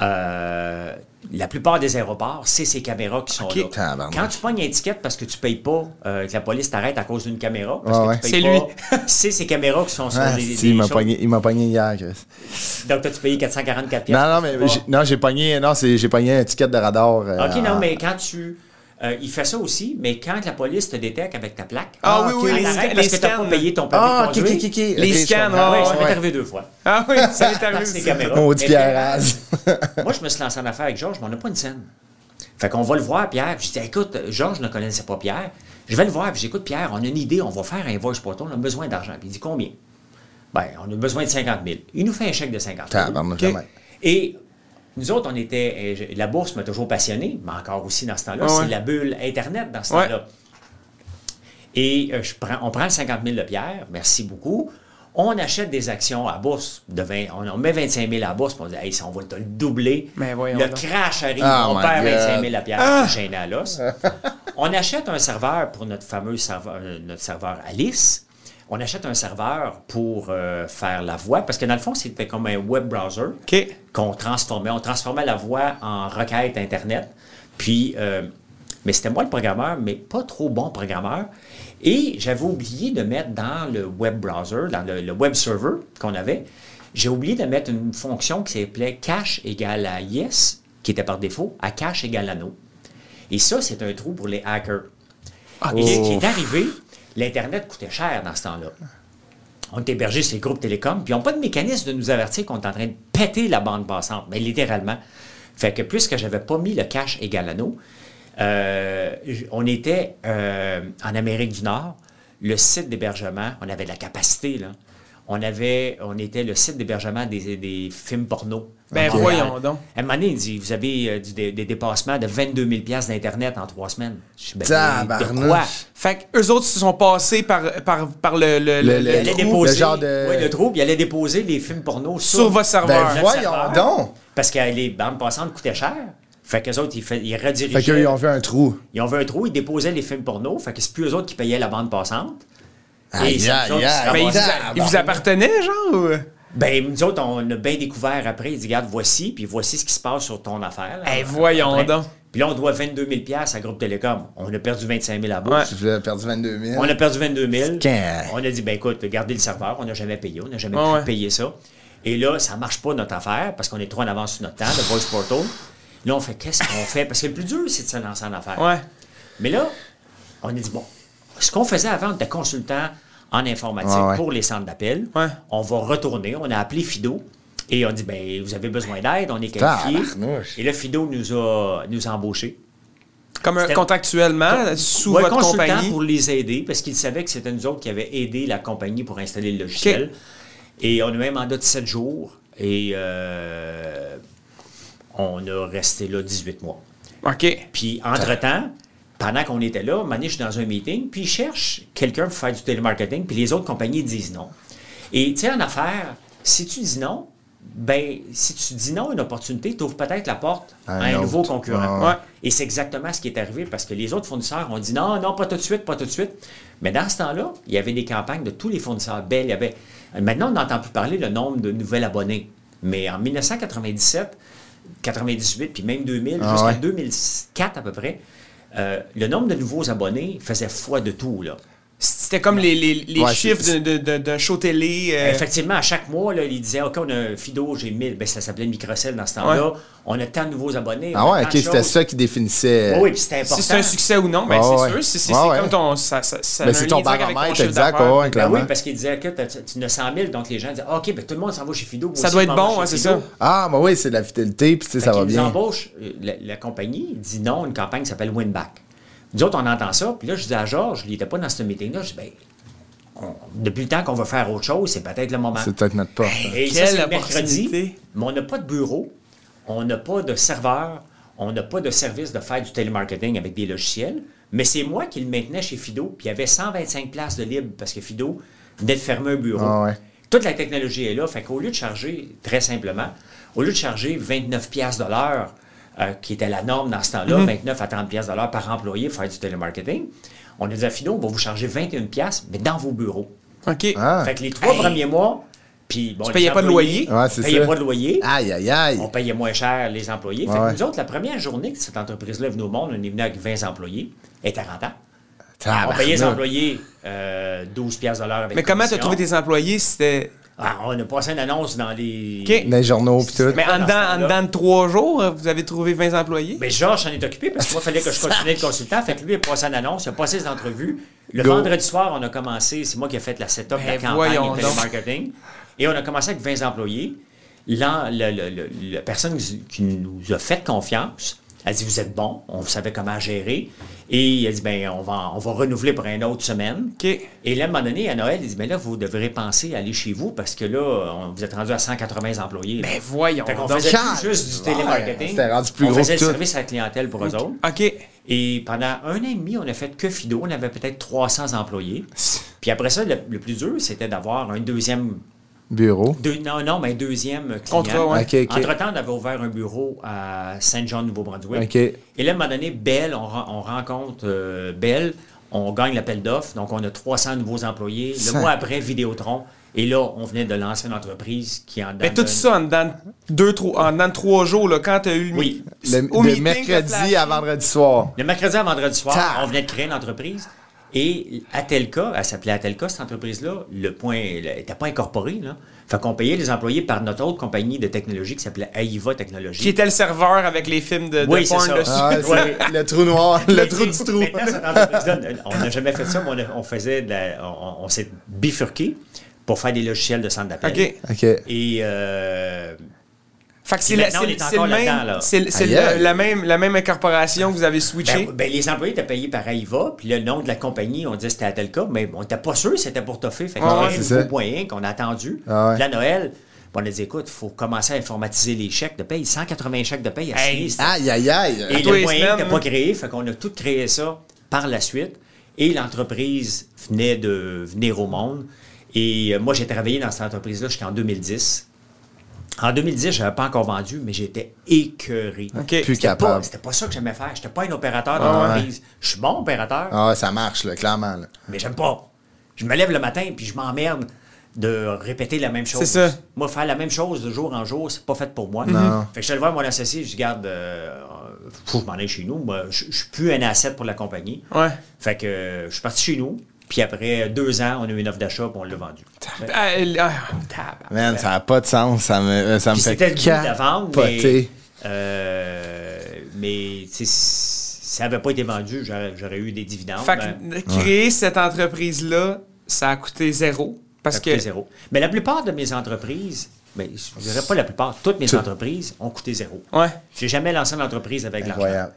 euh, la plupart des aéroports, c'est ces caméras qui sont là. Quand tu pognes une étiquette parce que tu payes pas, euh, que la police t'arrête à cause d'une caméra, parce Ouais, que ouais. tu payes C'est pas, (laughs) c'est ces caméras qui sont sur Ah, les, si, les il m'a pogné, il m'a pogné hier, Chris. Donc, as-tu payé 444 Non, non, mais j'ai, non, j'ai pogné, non, c'est, j'ai pogné un ticket de radar. euh, OK, non, mais quand tu... euh, il fait ça aussi, mais quand la police te détecte avec ta plaque, Ah oui, ok. oui, elle les, arrête parce que scans. pas payé ton permis Ah, de conduire. Les scans. Ah ouais, Ah, ça m'est arrivé deux fois. Ah oui, (laughs) ça m'est arrivé aussi. Pierre. (laughs) Moi, je me suis lancé en affaire avec Georges, mais on n'a pas une scène. Fait qu'on va le voir, Pierre. Puis je dis, écoute, Georges ne connaissait pas Pierre. Je vais le voir, puis j'écoute, Pierre, on a une idée, on va faire un voice portal, on a besoin d'argent. Puis il dit, combien? Ben, on a besoin de 50 000. Il nous fait un chèque de 50 000. Tabarnak, Ok? jamais. Et nous autres, on était. euh, La bourse m'a toujours passionné, mais encore aussi dans ce temps-là, Ah ouais. c'est la bulle Internet dans ce Ouais. temps-là. Et euh, je prends, on prend le 50 000 de Pierre, merci beaucoup. On achète des actions à bourse, de 20 on, on met 25 000 à bourse, puis on dit, hey, si on va te le doubler. Mais voyons le donc. crash arrive, Oh on perd God. 25 000 à Pierre, Ah! gênant à l'os. (laughs) on achète un serveur pour notre fameux serveur, euh, notre serveur Alice. On achète un serveur pour euh, faire la voix, parce que dans le fond, c'était comme un web browser qu'on transformait. On transformait la voix en requête Internet. Puis, euh, mais c'était moi le programmeur, mais pas trop bon programmeur. Et j'avais oublié de mettre dans le web browser, dans le, le web server qu'on avait, j'ai oublié de mettre une fonction qui s'appelait cache égale à yes, qui était par défaut, à cache égale à no. Et ça, c'est un trou pour les hackers. Et ce qui est arrivé, l'Internet coûtait cher dans ce temps-là. On est hébergé sur les groupes télécoms, puis ils n'ont pas de mécanisme de nous avertir qu'on est en train de péter la bande passante, mais littéralement. Fait que puisque j'avais pas mis le cache égal à nous, euh, on était euh, en Amérique du Nord, le site d'hébergement, on avait de la capacité. On, avait, on était le site d'hébergement des, des films porno. Ben, voyons donc. À un moment donné, il dit Vous avez euh, du- des, des dépassements de 22 000 d'Internet en trois semaines. Je dis, Ben, de quoi? Fait que eux autres se sont passés par, par, par le, le, Le- le- le- Il allait trou, déposer, le genre de- oui, le trou, puis il allait déposer les films porno sur, sur votre serveur. Ben voyons serveur. donc! Parce que les bandes passantes coûtaient cher. Fait qu'eux autres, ils, fait- ils redirigeaient. Fait qu'eux, ils ont fait un trou. Ils ont vu un trou, ils déposaient les films porno. Fait que c'est plus eux autres qui payaient la bande passante. Qui se aïe. Mais ils. Ah, ils vous appartenaient, genre? ou- Ben, nous autres, on a bien découvert après. Ils disent, regarde, voici, puis voici ce qui se passe sur ton affaire. Eh, voyons Après. donc. Puis là, on doit 22 000 à Groupe Télécom. On a perdu 25 000 à bourse. J'ai perdu 22 000. On a perdu 22 000. Quand? On a dit, ben écoute, gardez le serveur. On n'a jamais payé. On n'a jamais Ouais, pu ouais. payer ça. Et là, ça marche pas notre affaire parce qu'on est trop en avance sur notre temps, le Voice Portal. Là, on fait, qu'est-ce qu'on fait? Parce que le plus dur, c'est de se lancer en affaires. Ouais. Mais là, on a dit, bon, ce qu'on faisait avant, on était consultant en informatique Ouais, ouais. pour les centres d'appel. Ouais. On va retourner. On a appelé Fido et on dit, ben, vous avez besoin d'aide, on est qualifié. Et là, Fido nous a, nous a embauchés. Comme un, contractuellement, sous Ouais, votre consultant compagnie. pour les aider, parce qu'ils savaient que c'était nous autres qui avaient aidé la compagnie pour installer le logiciel. Et on a eu un mandat de 7 jours. Et euh, on a resté là 18 mois. OK. Puis, entre-temps, pendant qu'on était là, donné, je suis dans un meeting, puis ils cherchent quelqu'un pour faire du télémarketing, puis les autres compagnies disent non. Et tu sais, en affaires, si tu dis non, ben, si tu dis non à une opportunité, tu ouvres peut-être la porte À à un nouveau concurrent. Ouais. Ouais. Et c'est exactement ce qui est arrivé parce que les autres fournisseurs ont dit non, non, pas tout de suite, pas tout de suite. Mais dans ce temps-là, il y avait des campagnes de tous les fournisseurs. Bell, il y avait. Maintenant, on n'entend plus parler le nombre de nouveaux abonnés. Mais en 1997, 98, puis même 2000, Ah jusqu'à ouais. 2004 à peu près, le nombre de nouveaux abonnés faisait foi de tout. Là. C'était comme les, les, les Ouais, chiffres c'est- de- de- de- d'un show télé. euh, Effectivement, à chaque mois, là, il disait OK, on a un Fido, j'ai 1000. Ben, ça s'appelait Microcell dans ce temps-là. Ouais. On a tant de nouveaux abonnés. Ah ouais, ok, c'était ça qui définissait. Oui, puis c'était important. si c'est un succès ou non, ben c'est ouais. sûr. C'est comme ton. Ça, ça, ça Mais a c'est ton baromètre, exact, Ben oui, parce qu'il disait que tu en as 100 000, donc les gens disaient OK, ben tout le monde s'en va chez Fido. Ça aussi, doit être bon, hein, c'est ça. Ah, bah oui, c'est de la fidélité, puis tu sais, Fait ça va qu'ils bien. embauchent, euh, la, la compagnie dit non, une campagne qui s'appelle Winback. Nous autres, on entend ça, puis là, je dis à Georges, il n'était pas dans ce meeting-là, je dis, ben, on- depuis le temps qu'on va faire autre chose, c'est peut-être le moment. C'est peut-être notre porte. Et Quelle ça, c'est le mercredi, mais on n'a pas de bureau, on n'a pas de serveur, on n'a pas de service de faire du télémarketing avec des logiciels, mais c'est moi qui le maintenais chez Fido, puis il y avait 125 places de libre parce que Fido venait de fermer un bureau. Ah ouais. Toute la technologie est là, fait qu'au lieu de charger, très simplement, au lieu de charger 29 pièces de l'heure, euh, qui était la norme dans ce temps-là, Mhm. 29 à 30 pièces de l'heure par employé pour faire du télémarketing, on a dit à Fido, on va vous charger 21 pièces, mais dans vos bureaux. OK. Ah. Fait que les trois Hey. premiers mois, puis bon, Tu les payais pas de loyer? Ouais, on payait ça. pas de loyer. Aïe, aïe, aïe. On payait moins cher les employés. Fait Ouais, que nous autres, la première journée que cette entreprise-là est venue au monde, on est venu avec 20 employés, elle était rentable. On payait les employés euh, 12 piastres de l'heure avec Mais comment tu as trouvé tes employés? C'était. Ah, on a passé une annonce dans les... OK. Dans les journaux, puis tout. Mais en dedans, en temps-là. dedans de trois jours, vous avez trouvé 20 employés? Mais Georges s'en est occupé parce que moi, il fallait que je continue de consultant. Fait que lui, il a passé une annonce, il a passé les entrevues. Le Go. vendredi soir, on a commencé, c'est moi qui ai fait la setup de la Ben, campagne donc. télémarketing. Et on a commencé avec 20 employés. Le- la personne qui nous a fait confiance, elle dit Vous êtes bon, on savait comment gérer. Et elle dit ben, on, va, on va renouveler pour une autre semaine. OK. Et là, à un moment donné, à Noël, il dit ben là, vous devrez penser à aller chez vous parce que là, on- vous êtes rendu à 180 employés. Ben voyons. Fait donc. faisait plus juste du télémarketing. c'était rendu plus on gros faisait le service à la clientèle pour eux autres. OK. Et pendant un an et demi, on a fait que Fido. On avait peut-être 300 employés. Puis après ça, le, le plus dur, c'était d'avoir un deuxième. Bureau. deux- non, non, mais un deuxième client. Contrat, ouais. Entre-temps, on avait ouvert un bureau à Saint-Jean, Nouveau-Brunswick. OK. Et là, à un moment donné, Bell, on, on rencontre euh, Bell, on gagne l'appel d'offres, donc on a 300 nouveaux employés. Le mois après, Vidéotron. Et là, on venait de lancer une entreprise qui en Mais tout ça en dedans deux, trois, en dedans de trois jours, là, quand tu as eu le, Oui. Le, au mercredi à vendredi soir. Le mercredi à vendredi soir, on venait de créer une entreprise. Et Atelka, elle s'appelait Atelka, cette entreprise-là, le point n'était pas incorporé. Là. Fait qu'on payait les employés par notre autre compagnie de technologie qui s'appelait Aiva Technologies. Qui était le serveur avec les films de, de Oui, c'est porn ça. dessus. Ah, ouais, Ouais. c'est le trou noir, le trou du trou. on n'a jamais fait ça, mais on, a- on faisait de la- on, on s'est bifurqué pour faire des logiciels de centre d'appel. OK. OK. Et euh, Fait que c'est la, maintenant, c'est- on est c'est encore le même- là. c'est- le- la, même, la même incorporation que vous avez switché. Ben, ben, les employés étaient payés par Aiva, puis le nom de la compagnie, on disait que c'était Atelka, mais on n'était pas sûr que c'était pour toffer. Fait Ouais, un c'est nouveau ça. moyen qu'on a attendu. Ah ouais. Puis là, Noël, on a dit, écoute, il faut commencer à informatiser les chèques de paye. 180 chèques de paye à Hey, Aïe, aïe, aïe. Et le moyen n'était hein. pas créé, fait qu'on a tout créé ça par la suite. Et l'entreprise venait de venir au monde. Et euh, moi, j'ai travaillé dans cette entreprise-là jusqu'en 2010. En 2010, je n'avais pas encore vendu, mais j'étais écœuré. OK. Plus C'était pas, capable. c'était pas ça que j'aimais faire. J'étais pas un opérateur Ah ouais. d'entreprise. Je suis bon opérateur, Ah ouais, ça marche, là, clairement. là. mais j'aime pas. Je me lève le matin puis je m'emmerde de répéter la même chose. C'est ça. Moi, faire la même chose de jour en jour, c'est pas fait pour moi. Non. Fait que je suis allé voir mon associé, je garde, euh, faut que je m'en aille chez nous. Moi, je, je suis plus un asset pour la compagnie. Ouais. Fait que euh, je suis parti chez nous. Puis après deux ans, on a eu une offre d'achat puis on l'a vendu. Ah, ah. Man, ça n'a pas de sens. Ça me, ça me fait c'était le goût de la mais, euh, mais tu sais, si ça n'avait pas été vendu, j'aurais eu des dividendes. Fait ben, que de créer cette entreprise-là, ça a coûté zéro. Parce ça que. coûtait zéro. Mais la plupart de mes entreprises, ben, je dirais pas la plupart, toutes mes entreprises ont coûté zéro. Ouais. J'ai jamais lancé une entreprise avec l'argent.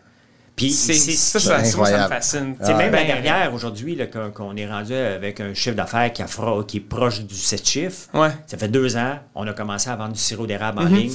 Puis C'est, c'est ça, c'est- ça, ça, moi, ça me fascine. C'est même Ben, la dernière aujourd'hui là, qu'on, est rendu avec un chiffre d'affaires qui, a fra- qui est proche du 7 chiffres. Ouais. Ça fait deux ans, on a commencé à vendre du sirop d'érable Mhm. en ligne.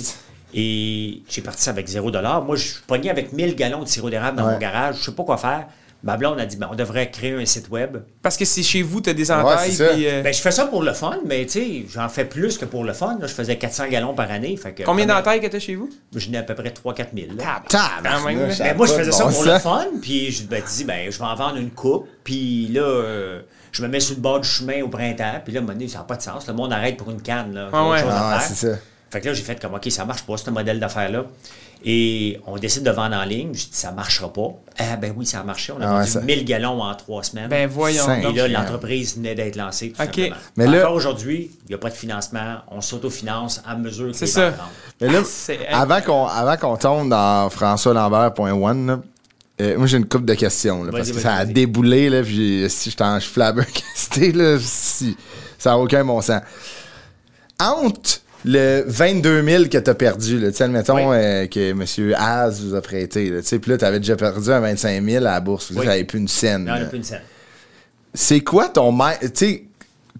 Et j'ai parti ça avec zéro dollar. Moi, je suis pogné avec 1000 gallons de sirop d'érable dans Ouais. mon garage. Je sais pas quoi faire. Ma blonde a dit, ben, on devrait créer un site web. Parce que c'est chez vous, t'as des entailles. puis, euh, Ben, je fais ça pour le fun, mais tu sais, j'en fais plus que pour le fun. là. Je faisais 400 gallons par année. Fait que, combien d'entailles que t'as chez vous? Je n'ai à peu près 3-4 000. là. Tabarnak, Quand même, là. ça Ben, a moi, je faisais ça pour le fun, puis je me dis, ben, je vais en vendre une coupe, puis là, euh, je me mets sur le bord du chemin au printemps, puis là, à un moment donné, ça n'a pas de sens. Le monde arrête pour une canne, là. Ah ouais. Ah, c'est ça. Fait que là, j'ai fait comme, OK, ça marche pas, ce modèle d'affaires-là. Et on décide de vendre en ligne. Je dis, ça marchera pas. Ah, ben oui, ça a marché. On a Ah vendu ça- 1000 gallons en trois semaines. Ben voyons. Cinq. Et donc. là, l'entreprise venait d'être lancée, tout OK. simplement. Mais là- Encore aujourd'hui, il n'y a pas de financement. On s'autofinance à mesure que C'est ça. Mais là, C'est- avant qu'on avant qu'on tombe dans françoislambert.one, là, euh, moi j'ai une couple de questions là, parce que ça a déboulé là, puis si je t'en flabbergasté (laughs) là, si, ça n'a aucun bon sens. Entre le 22 000 que tu as perdu, là, tu sais, admettons Oui. euh, que M. Az vous a prêté, tu sais, puis là, tu avais déjà perdu un 25 000 à la bourse, vous Oui. n'avez plus une scène. Non, plus une scène. C'est quoi ton tu sais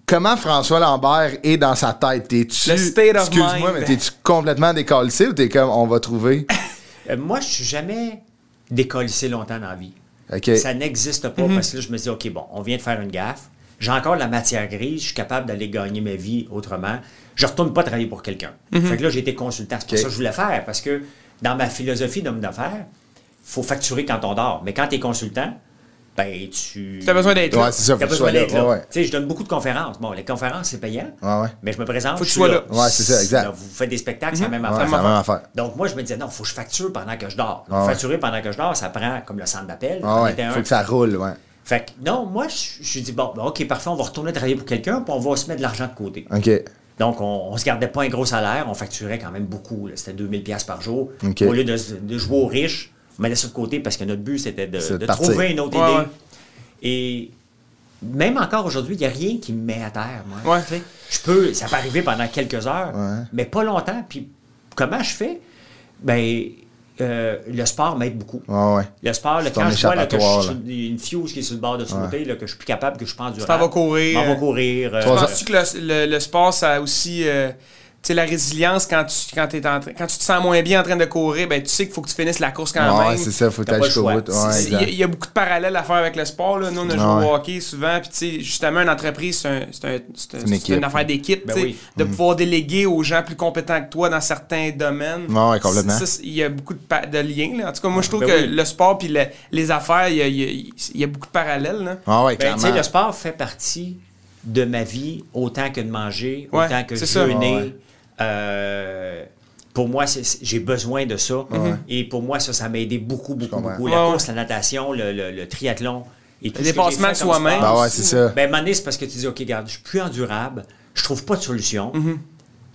comment François Lambert est dans sa tête? T'es-tu Le state of excuse-moi mais t'es-tu complètement décalcé ou t'es comme on va trouver? (laughs) Euh, moi, je suis jamais décollissé longtemps dans la vie. Ça n'existe pas parce que là, je me dis, OK, bon, on vient de faire une gaffe. J'ai encore la matière grise. Je suis capable d'aller gagner ma vie autrement. Je retourne pas travailler pour quelqu'un. Fait que là, j'ai été consultant. C'est pour ça que je voulais faire parce que dans ma philosophie d'homme d'affaires, faut facturer quand on dort. Mais quand tu es consultant, ben, tu. T'as besoin d'être Ouais, là. c'est ça, faut T'as que tu besoin sois là. d'être là. Ouais, ouais. Tu sais, je donne beaucoup de conférences. Bon, les conférences, c'est payant. Ouais, ouais. Mais je me présente. Faut que tu sois là. Ouais, c'est ça, exact. Là, vous faites des spectacles, c'est la même Ouais, affaire. c'est la même affaire. Donc, moi, je me disais, non, il faut que je facture pendant que je dors. Donc. Facturer pendant que je dors, ça prend comme le centre d'appel. Un. faut que ça roule, ouais. Fait que, non, moi, je je suis dit, bon, ben, OK, parfait, on va retourner travailler pour quelqu'un, puis on va se mettre de l'argent de côté. OK. Donc, on, on se gardait pas un gros salaire, on facturait quand même beaucoup. là. C'était 2000 pièces par jour. OK. Au lieu de, de jouer aux riches, on mettait ça de côté parce que notre but, c'était de, trouver une autre Ouais, idée. ouais. Et même encore aujourd'hui, il n'y a rien qui me met à terre, moi. Ouais. Tu sais, Je peux, ça peut arriver pendant quelques heures, Ouais. mais pas longtemps. Puis comment je fais? Ben, euh, le sport m'aide beaucoup. Ouais, ouais. Le sport, là, quand je vois là, que je suis une fuse qui est sur le bord de sauter, là, que je suis plus capable, que je prends du t'en vas courir, Je m'en euh, courir. euh. Penses-tu que le, le- le sport, ça a aussi. euh, sais, la résilience, quand tu, quand, t'es en quand tu te sens moins bien en train de courir, ben, tu sais qu'il faut que tu finisses la course quand Ouais, même. c'est ça, faut T'as aller pas le jusqu'au choix. bout. Ouais, C'est- Il y, a- exact. il y a beaucoup de parallèles à faire avec le sport. Là. Nous, on a joué Ouais. au hockey souvent. Puis, tu sais, justement, une entreprise, c'est un- c'est un- c'est un- une une affaire d'équipe. Ben tu oui. De pouvoir déléguer aux gens plus compétents que toi dans certains domaines. Ouais, ouais, complètement. Il y a beaucoup de, pa- de liens. Là. En tout cas, moi, je trouve Ben que oui. le sport puis le- les affaires, il y a, il y a- il y a beaucoup de parallèles. Là. Ah ouais, Ben, tu le sport fait partie de ma vie autant que de manger, Ouais, autant que ça. jeûner. Euh, pour moi, j'ai besoin de ça. Et pour moi, ça, ça m'a aidé beaucoup, beaucoup, beaucoup. La course, la natation, le, le- le triathlon. Et tout Le dépassement de soi-même. Ben ouais, c'est ça. Ben, à un moment donné, c'est parce que tu dis, OK, regarde, je suis plus endurable, je trouve pas de solution.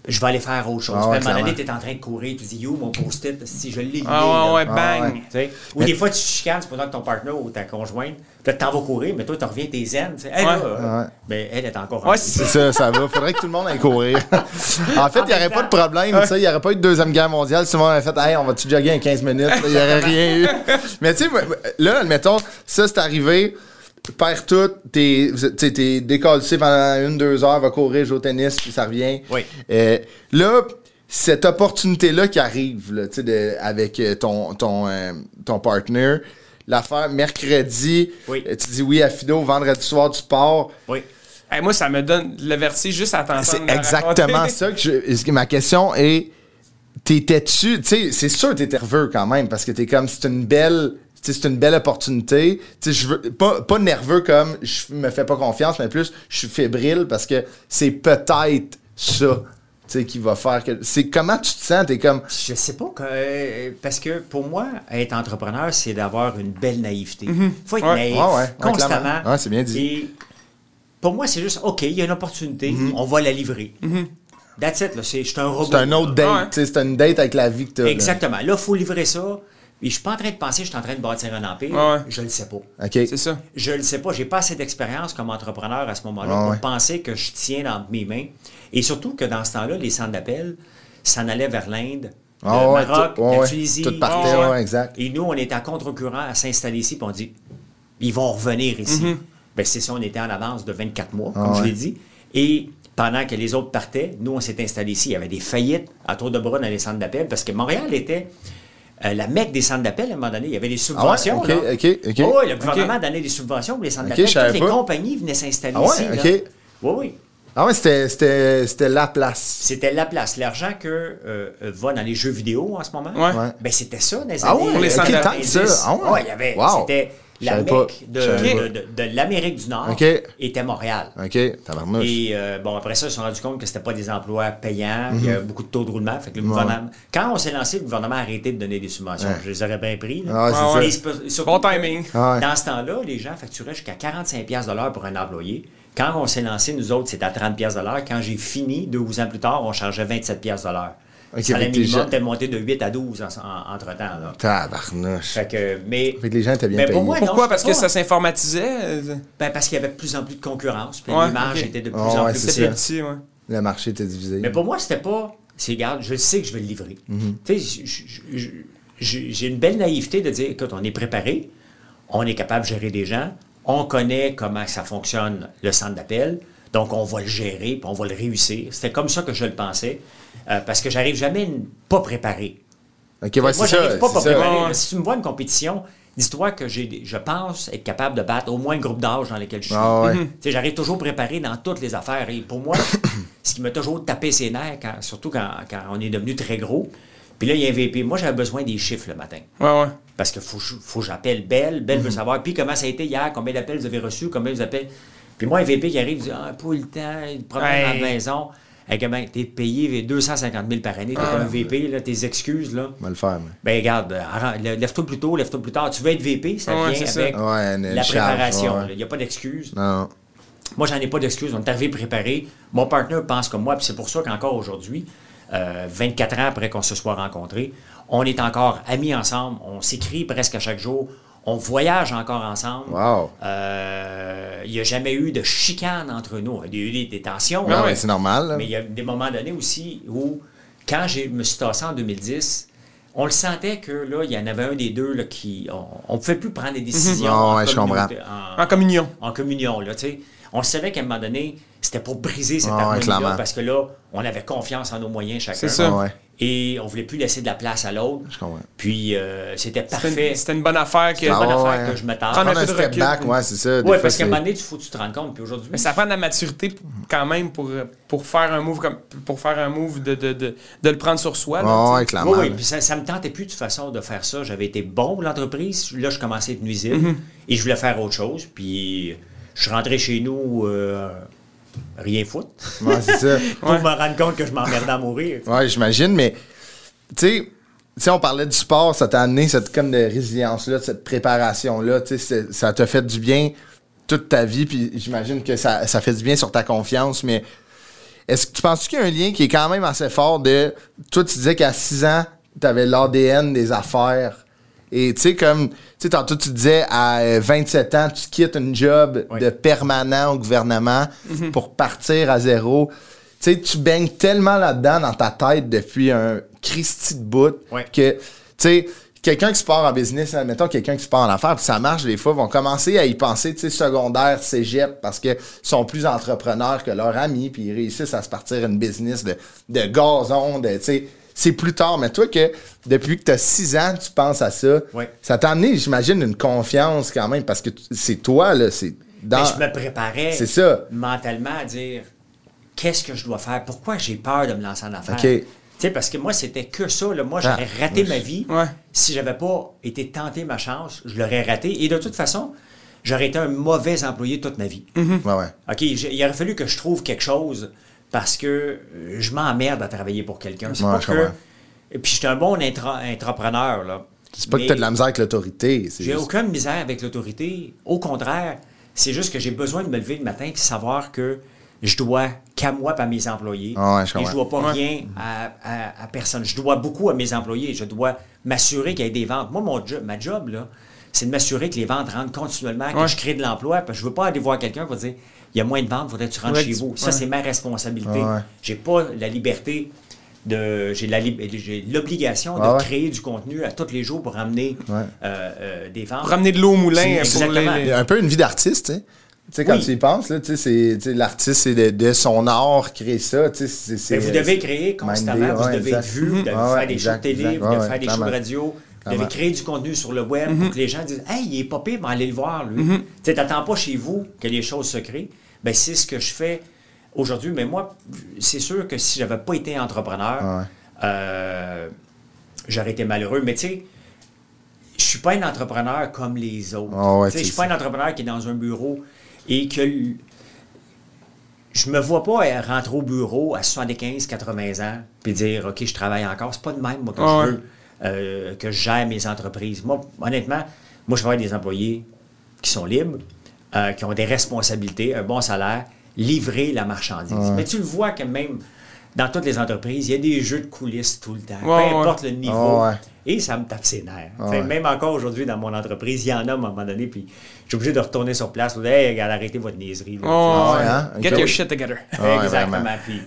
Je vais aller faire autre chose. Ah ouais, à un moment donné, tu clairement. es en train de courir, tu dis, yo, mon post-it, si je l'ai Ah ouais. Ah bang. ouais. Ou des fois, tu chicanes, c'est pendant que ton partenaire ou ta conjointe, puis là, t'en vas courir, mais toi, tu reviens tes zen. tu sais. Hey, là, ben, elle est encore en Ouais, c'est C'est ça, ça va. Faudrait que tout le monde aille courir. (laughs) en fait, il n'y aurait pas de problème. Il n'y aurait pas eu de Deuxième Guerre mondiale. Tout le monde avait fait Hey, on va-tu jogger en 15 minutes? Il n'y aurait rien eu. (laughs) Mais tu sais, là, admettons, ça, c'est arrivé. Perds tout, t'es tu t'es décalé pendant une, deux heures, va courir, jouer au tennis, puis ça revient. Oui. Euh, là, cette opportunité-là qui arrive là, tu de- avec euh, ton, ton, euh, ton partner, l'affaire mercredi, Oui. euh, tu dis oui à Fido, vendredi soir du sport. Oui. Hey, moi, ça me donne le vertige juste à t'entendre. C'est me exactement (laughs) ça que je. Ma question est t'étais-tu. Tu sais, c'est sûr que t'es nerveux quand même parce que t'es comme c'est une belle. Tu C'est une belle opportunité. Tu je veux pas, pas nerveux comme je me fais pas confiance, mais plus je suis fébrile parce que c'est peut-être ça tu qui va faire que. C'est comment tu te sens? T'es comme. Je sais pas, que- euh, parce que pour moi, être entrepreneur, c'est d'avoir une belle naïveté. faut être Ouais. naïf, Ouais, ouais, ouais, constamment. Ouais, c'est bien dit. Et pour moi, c'est juste, OK, il y a une opportunité, Mhm. on va la livrer. That's it, là, c'est, je suis un robot. C'est un autre date. Tu C'est une date avec la vie que là. Exactement. Là, il faut livrer ça. Et je suis pas en train de penser que je suis en train de bâtir un empire. Ouais, ouais. Je le sais pas. OK. C'est ça. Je le sais pas. J'ai pas assez d'expérience comme entrepreneur à ce moment-là Ah pour ouais. penser que je tiens dans mes mains. Et surtout que dans ce temps-là, les centres d'appel s'en allaient vers l'Inde, Ah le ouais, Maroc, tout- ouais, la. Tunisie. Tout partait, Ah ouais, exact. Et nous, on était à contre-courant à s'installer ici, puis on dit, ils vont revenir ici. Ben, c'est ça, on était en avance de 24 mois, comme Mm-hmm. Ah je ouais. l'ai dit. Et pendant que les autres partaient, nous, on s'est installés ici. Il y avait des faillites à tour de bras dans les centres d'appel, parce que Montréal était euh, la mecque des centres d'appel à un moment donné. Il y avait des subventions. ok, là. ok, ok. Oh, oui, le gouvernement donnait des subventions pour les centres d'appel. Toutes les pas. compagnies venaient s'installer Ah ouais, ici. là. Oui, oui. Ah ouais, c'était- c'était c'était la place. C'était la place. L'argent que euh, euh, va dans les jeux vidéo en ce moment, Ouais. Ouais. ben c'était ça dans les Ah années ouais, Pour les centres 90. d'appel, ça. Ah ouais. il y avait, Wow. c'était la mecque de, de, pas. de- de l'Amérique du Nord Ok. était Montréal. OK, tabarnouche. Et euh, bon, après ça, ils se sont rendus compte que c'était pas des emplois payants, il y Mhm. avait beaucoup de taux de roulement. Fait que le gouvernement, quand on s'est lancé, le gouvernement a arrêté de donner des subventions. Je les aurais bien pris. Ah, c'est Ah ouais. Surtout Bon timing. Ah. Dans ce temps-là, les gens facturaient jusqu'à 45$ piastres de l'heure pour un employé. Quand on s'est lancé, nous autres, c'était à 30$ piastres de l'heure. Quand j'ai fini, deux ans plus tard, on chargeait 27$ piastres de l'heure. Ok, le salaire minimum était monté de 8 à 12 en- en- entre-temps. là. Tabarnouche. Fait que, mais, Fait que les gens étaient bien mais pour moi, Pourquoi? Parce que ça s'informatisait? ben, parce qu'il y avait de plus en plus de concurrence. Puis Ouais, les marges ok. étaient de plus Ah en ouais, plus petit, ouais. Le marché était divisé. Mais pour moi, c'était pas. C'est, regarde, je sais que je vais le livrer. Je- j'ai une belle naïveté de dire écoute, on est préparé, on est capable de gérer des gens, on connaît comment ça fonctionne le centre d'appel, donc on va le gérer, puis on va le réussir. C'était comme ça que je le pensais, euh, parce que j'arrive jamais pas préparé. OK, ouais, Moi, j'arrive pas pas préparé. Si tu me vois une compétition, dis-toi que j'ai, je pense être capable de battre au moins le groupe d'âge dans lequel je suis. Ah ouais. J'arrive toujours préparé dans toutes les affaires. Et pour moi, ce qui m'a toujours tapé ses nerfs, quand- surtout quand, quand on est devenu très gros, puis là, il y a un VP. Moi, j'avais besoin des chiffres le matin. Ouais, ouais. Parce qu'il faut, faut que j'appelle Belle. Belle veut savoir. Puis comment ça a été hier, combien d'appels vous avez reçus, combien vous appelez. Puis moi, un VP qui arrive, il dit Ah, pas le temps, il problème à Hey. la maison. Hey, comment, t'es payé 250 000 par année, t'es Ah. un VP, là, tes excuses, là. On va le faire, moi. Ben regarde, euh, lève-toi plus tôt, lève-toi plus tard. Tu veux être VP, ça Ouais, vient ça. avec Ouais, la charge, préparation. ouais. Il n'y a pas d'excuse. Non. Moi, j'en ai pas d'excuses. On est arrivé préparé. Mon partenaire pense comme moi, puis c'est pour ça qu'encore aujourd'hui, euh, 24 ans après qu'on se soit rencontrés, on est encore amis ensemble. On s'écrit presque à chaque jour. On voyage encore ensemble. Wow. Euh, Il n'y a jamais eu de chicane entre nous. Il y a eu des, des tensions. Non, mais c'est normal. là. Mais il y a des moments donnés aussi où, quand je me suis tassé en 2010, on le sentait que là, il y en avait un des deux là, qui. On ne pouvait plus prendre des décisions Ah en, ouais, je communauté- en- En communion. en communion. Là, tu sais. on savait qu'à un moment donné, c'était pour briser cette Ah harmonie-là parce que là, on avait confiance en nos moyens chacun. C'est ça. Ah ouais, Et on voulait plus laisser de la place à l'autre. je comprends. Puis euh, c'était parfait. une, c'était une bonne affaire que. C'est une Ah bonne ouais, affaire ouais. que je me tarde. Prendre Prendre un peu de step recul. back, ouais, c'est ça. Oui, parce qu'à un moment donné, il faut que tu te rendes compte. Puis aujourd'hui, Mais ça prend de la maturité quand même pour, pour faire un move comme pour faire un move de, de, de, de le prendre sur soi. là, Ah tu sais. ouais, clairement. Oui, oui, puis ça, ça me tentait plus de toute façon de faire ça. J'avais été bon pour l'entreprise. Là, je commençais à être nuisible Mm-hmm. et je voulais faire autre chose. Puis je suis rentré chez nous, euh, rien foutre, Ouais, c'est ça. (laughs) pour me rendre compte que je m'emmerdais à mourir. Ouais, j'imagine, mais tu sais, tu sais, on parlait du sport, ça t'a amené cette comme de résilience-là, cette préparation-là, tu sais, c'est- ça t'a fait du bien toute ta vie, puis j'imagine que ça, ça fait du bien sur ta confiance, mais est-ce que tu penses qu'il y a un lien qui est quand même assez fort de, toi, tu disais qu'à 6 ans, tu avais l'ADN des affaires, et tu sais, comme, tu sais, tantôt tu disais, à euh, 27 ans, tu quittes un job Oui. de permanent au gouvernement pour partir à zéro. Tu sais, tu baignes tellement là-dedans dans ta tête depuis un Christy de bout que, tu sais, quelqu'un qui se part en business, admettons quelqu'un qui se part en affaires, puis ça marche, des fois, vont commencer à y penser, tu sais, secondaire, cégep, parce qu'ils sont plus entrepreneurs que leurs amis, puis ils réussissent à se partir une business de, de gazon, de, tu sais, c'est plus tard. Mais toi, que depuis que tu as 6 ans, tu penses à ça, ça t'a amené, j'imagine, une confiance quand même, parce que c'est toi, là, c'est dans... Mais je me préparais C'est ça. mentalement à dire qu'est-ce que je dois faire, pourquoi j'ai peur de me lancer en affaires? Tu sais, parce que moi, c'était que ça. là. Moi, j'aurais Ah, raté oui. ma vie. Ouais. Si j'avais pas été tenté ma chance, je l'aurais raté. Et de toute façon, j'aurais été un mauvais employé toute ma vie. Ouais, ouais. OK, il aurait fallu que je trouve quelque chose parce que euh, je m'emmerde à travailler pour quelqu'un. C'est Ouais, pas que. Et puis, j'étais un bon intra- entrepreneur, là. C'est pas que Mais t'as de la misère avec l'autorité. J'ai juste- aucune misère avec l'autorité. Au contraire, c'est juste que j'ai besoin de me lever le matin et savoir que je dois qu'à moi et à mes employés. Ah ouais, je et je dois pas Ouais. rien à, à- à personne. Je dois beaucoup à mes employés. Je dois m'assurer qu'il y ait des ventes. Moi, mon job, ma job, là, c'est de m'assurer que les ventes rentrent continuellement, que Ouais. je crée de l'emploi. Parce que je veux pas aller voir quelqu'un pour dire il y a moins de ventes, faudrait que tu rentres chez vous. Ça, c'est ma responsabilité. Ah ouais. J'ai pas la liberté de. J'ai la j'ai l'obligation de Ah ouais. créer du contenu à tous les jours pour ramener Ouais. euh, euh, des ventes. Pour ramener de l'eau au moulin. Les- exactement. Un peu une vie d'artiste, tu sais. Tu sais, quand Oui. tu y penses, tu tu l'artiste, c'est de, de son art, créer ça, tu c'est- Mais vous devez créer constamment, vous devez être vu, vous devez faire des shows de télé, vous devez faire des shows de radio, vous devez créer du contenu sur le web pour que les gens disent Hey, il est pas pire, mais allez le voir, lui. Tu sais, t'attends pas chez vous que les choses se créent. Ben, c'est ce que je fais aujourd'hui. Mais moi, c'est sûr que si j'avais pas été entrepreneur, Ouais. euh, j'aurais été malheureux. Mais tu sais, je suis pas un entrepreneur comme les autres. Ah ouais, Tu je suis pas un entrepreneur qui est dans un bureau et que je me vois pas rentrer au bureau à 75, 80 ans puis dire OK, je travaille encore. C'est pas de même moi que Ah je veux euh, que je gère mes entreprises. Moi, honnêtement, moi je veux avoir des employés qui sont libres, euh, qui ont des responsabilités, un bon salaire, livrer la marchandise. Mais tu le vois que même dans toutes les entreprises, il y a des jeux de coulisses tout le temps. Ouais, peu importe le niveau. Ah ouais. Et ça me tape ses nerfs. Ah ouais. Même encore aujourd'hui dans mon entreprise, il y en a à un moment donné, puis je suis obligé de retourner sur place. pour dire, Hey, regarde, arrêtez votre niaiserie. là. Oh, ouais, hein? Get your shit together. Ouais, Exactement. Puis-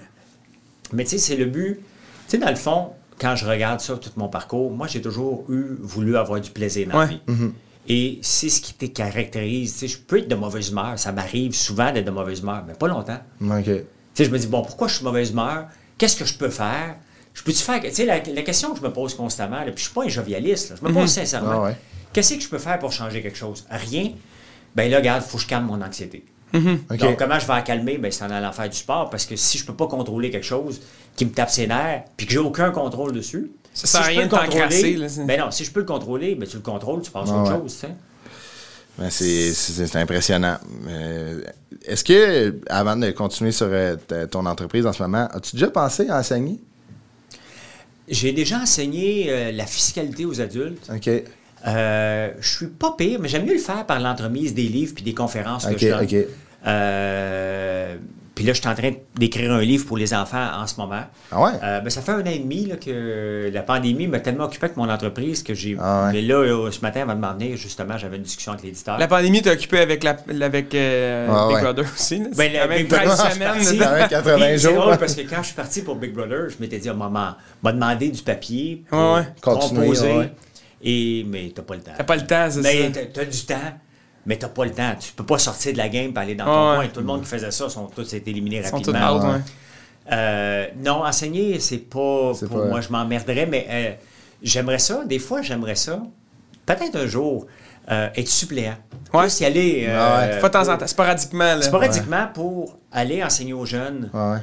mais tu sais, c'est le but. Tu sais, dans le fond, quand je regarde ça, tout mon parcours, moi, j'ai toujours eu, voulu avoir du plaisir dans la Ouais. vie. Mm-hmm. Et c'est ce qui te caractérise. Tu sais, je peux être de mauvaise humeur. Ça m'arrive souvent d'être de mauvaise humeur, mais pas longtemps. OK. Sais, je me dis, bon, pourquoi je suis de mauvaise humeur? Qu'est-ce que je peux faire? Je peux-tu faire. Tu sais, la, la question que je me pose constamment, là, puis je suis pas un jovialiste, là, je me pose sincèrement. Ah ouais. Qu'est-ce que je peux faire pour changer quelque chose? Rien. Ben là, regarde, il faut que je calme mon anxiété. OK. Donc, comment je vais la calmer? Ben, c'est en allant faire du sport, parce que si je peux pas contrôler quelque chose qui me tape ses nerfs, puis que j'ai aucun contrôle dessus. Ça sert à je rien peux de le contrôler, t'encrasser, Ben non, si je peux le contrôler, ben tu le contrôles, tu passes à Ah autre ouais. chose, tu sais. C'est, c'est, impressionnant. Euh, est-ce que, avant de continuer sur euh, ton entreprise en ce moment, as-tu déjà pensé à enseigner? J'ai déjà enseigné euh, la fiscalité aux adultes. OK. Je suis pas pire, mais j'aime mieux le faire par l'entremise des livres puis des conférences que je donne. OK. Puis là, je suis en train d'écrire un livre pour les enfants en ce moment. Ah ouais? Euh, ben, ça fait un an et demi là, que la pandémie m'a tellement occupé avec mon entreprise que j'ai. Ah ouais. Mais là, euh, ce matin, avant de m'en venir, justement, j'avais une discussion avec l'éditeur. La pandémie t'a occupé avec, la, avec euh, Ah Big ouais. Brother aussi. là? Ben, quand même Big Brother, 13 je suis semaines. parti. dedans. Avec 80 Puis, C'est jours. drôle parce que quand je suis parti pour Big Brother, je m'étais dit, oh, maman, m'a demandé du papier pour Ouais, composer. ouais. Et, mais t'as pas le temps. T'as pas le temps, c'est Mais ça. t'as- t'as du temps, mais t'as pas le temps. Tu peux pas sortir de la game et aller dans ton ouais. coin. Tout le monde qui faisait ça sont tous été éliminés Ils sont tous rapidement. out, ouais. Euh, non, enseigner, c'est pas C'est pour pas- moi, je m'emmerderais, mais euh, j'aimerais ça. Des fois, j'aimerais ça. Peut-être un jour, euh, être suppléant. Ouais. Plus y aller. euh, Ah ouais. Temps en pour- temps, sporadiquement. Là. Sporadiquement pour aller enseigner aux jeunes. Ouais.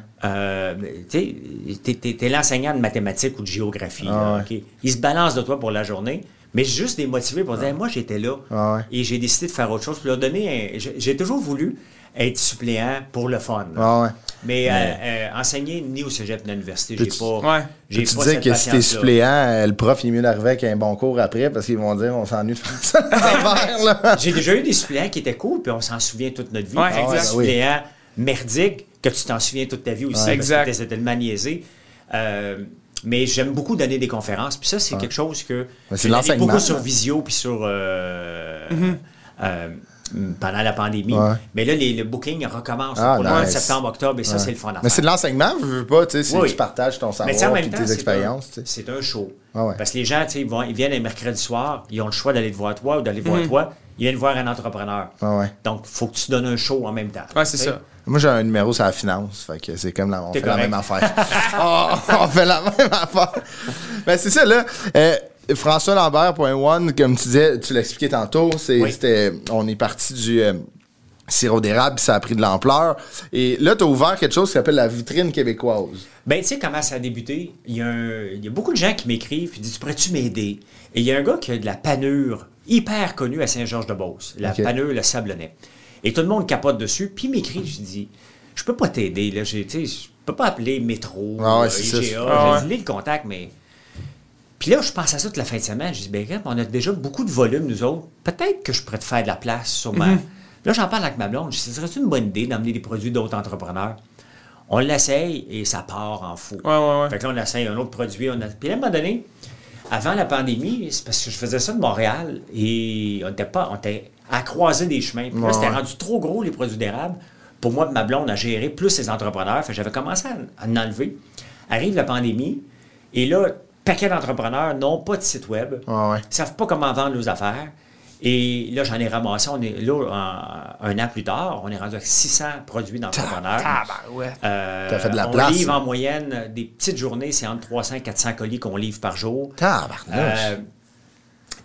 Tu t'es l'enseignant de mathématiques ou de géographie. Ah là, OK? Ils se balancent de toi pour la journée, mais juste les motiver pour dire moi j'étais là Ah ouais. et j'ai décidé de faire autre chose. Pour leur donner un- j'ai toujours voulu être suppléant pour le fun. Ah ouais. Mais, euh, euh, enseigner ni au cégep ni à l'université, j'ai pas. Ouais. j'ai Tu pas disais cette que si t'es suppléant, euh, le prof, il est mieux d'arriver avec un bon cours après parce qu'ils vont dire on s'ennuie de faire ça. (laughs) J'ai déjà eu des suppléants qui étaient cool, puis on s'en souvient toute notre vie. Ouais, Puis exact. Des suppléants merdiques que tu t'en souviens toute ta vie aussi. Ouais. parce Exact. que c'était tellement niaisé. Euh, mais j'aime beaucoup donner des conférences. Puis ça, c'est quelque chose que. Mais c'est beaucoup sur. Visio, puis sur. euh, Mm-hmm. euh, pendant la pandémie. Ouais. Mais là, les- le booking recommence Ah, pour le mois de septembre, octobre, et ça, Ouais. c'est le fun Mais c'est de l'enseignement, je veux pas, tu sais, Oui. tu partages ton savoir et tes c'est expériences, un, tu sais. c'est un show. Ah ouais. Parce que les gens, tu sais, ils, vont- ils viennent un mercredi soir, ils ont le choix d'aller te voir toi ou d'aller voir Mhm. toi. Ils viennent voir un entrepreneur. Ah ouais. Donc, il faut que tu donnes un show en même temps. Ouais, c'est ça. Moi, j'ai un numéro sur la finance, fait que c'est comme la, on fait la même affaire. (laughs) (laughs) on, on fait la même affaire. Ben, c'est ça, là. Euh, François Lambert.one, comme tu disais, tu l'expliquais tantôt, c'est, Oui. c'était, on est parti du euh, sirop d'érable, puis ça a pris de l'ampleur. Et là, tu as ouvert quelque chose qui s'appelle la vitrine québécoise. Ben, tu sais comment ça a débuté? Il y a, un- il y a beaucoup de gens qui m'écrivent et disent Tu pourrais-tu m'aider? Et il y a un gars qui a de la panure hyper connue à Saint-Georges-de-Beauce, la panure, le sablonnais. Et tout le monde capote dessus, puis il m'écrit Je dis Je peux pas t'aider, là. Je peux pas appeler Métro, Ah ouais, euh. IGA. Ah ouais. J'ai dit le contact, mais. Puis là, je pense à ça toute la fin de semaine. Je dis, ben, on a déjà beaucoup de volume, nous autres. Peut-être que je pourrais te faire de la place, sûrement. Mhm. Là, j'en parle avec ma blonde. Je dis, ce serait une bonne idée d'emmener des produits d'autres entrepreneurs? On l'essaye et ça part en fou. Ouais, ouais, ouais. Fait que là, on essaye un autre produit. On a... Puis à un moment donné, avant la pandémie, c'est parce que je faisais ça de Montréal et on était pas, on était à croiser des chemins. Puis là, Ouais, c'était rendu trop gros, les produits d'érable. Pour moi, ma blonde a géré plus les entrepreneurs. Fait que j'avais commencé à, à en enlever. Arrive la pandémie et là, paquet d'entrepreneurs n'ont pas de site web. Ah ouais. Ils savent pas comment vendre leurs affaires. Et là, j'en ai ramassé. On est là, un an plus tard, on est rendu à 600 produits d'entrepreneurs. Tabarouette. Euh, T'as fait de la on place. livre en moyenne des petites journées, c'est entre 300 et 400 colis qu'on livre par jour. Tabarnouche. Euh,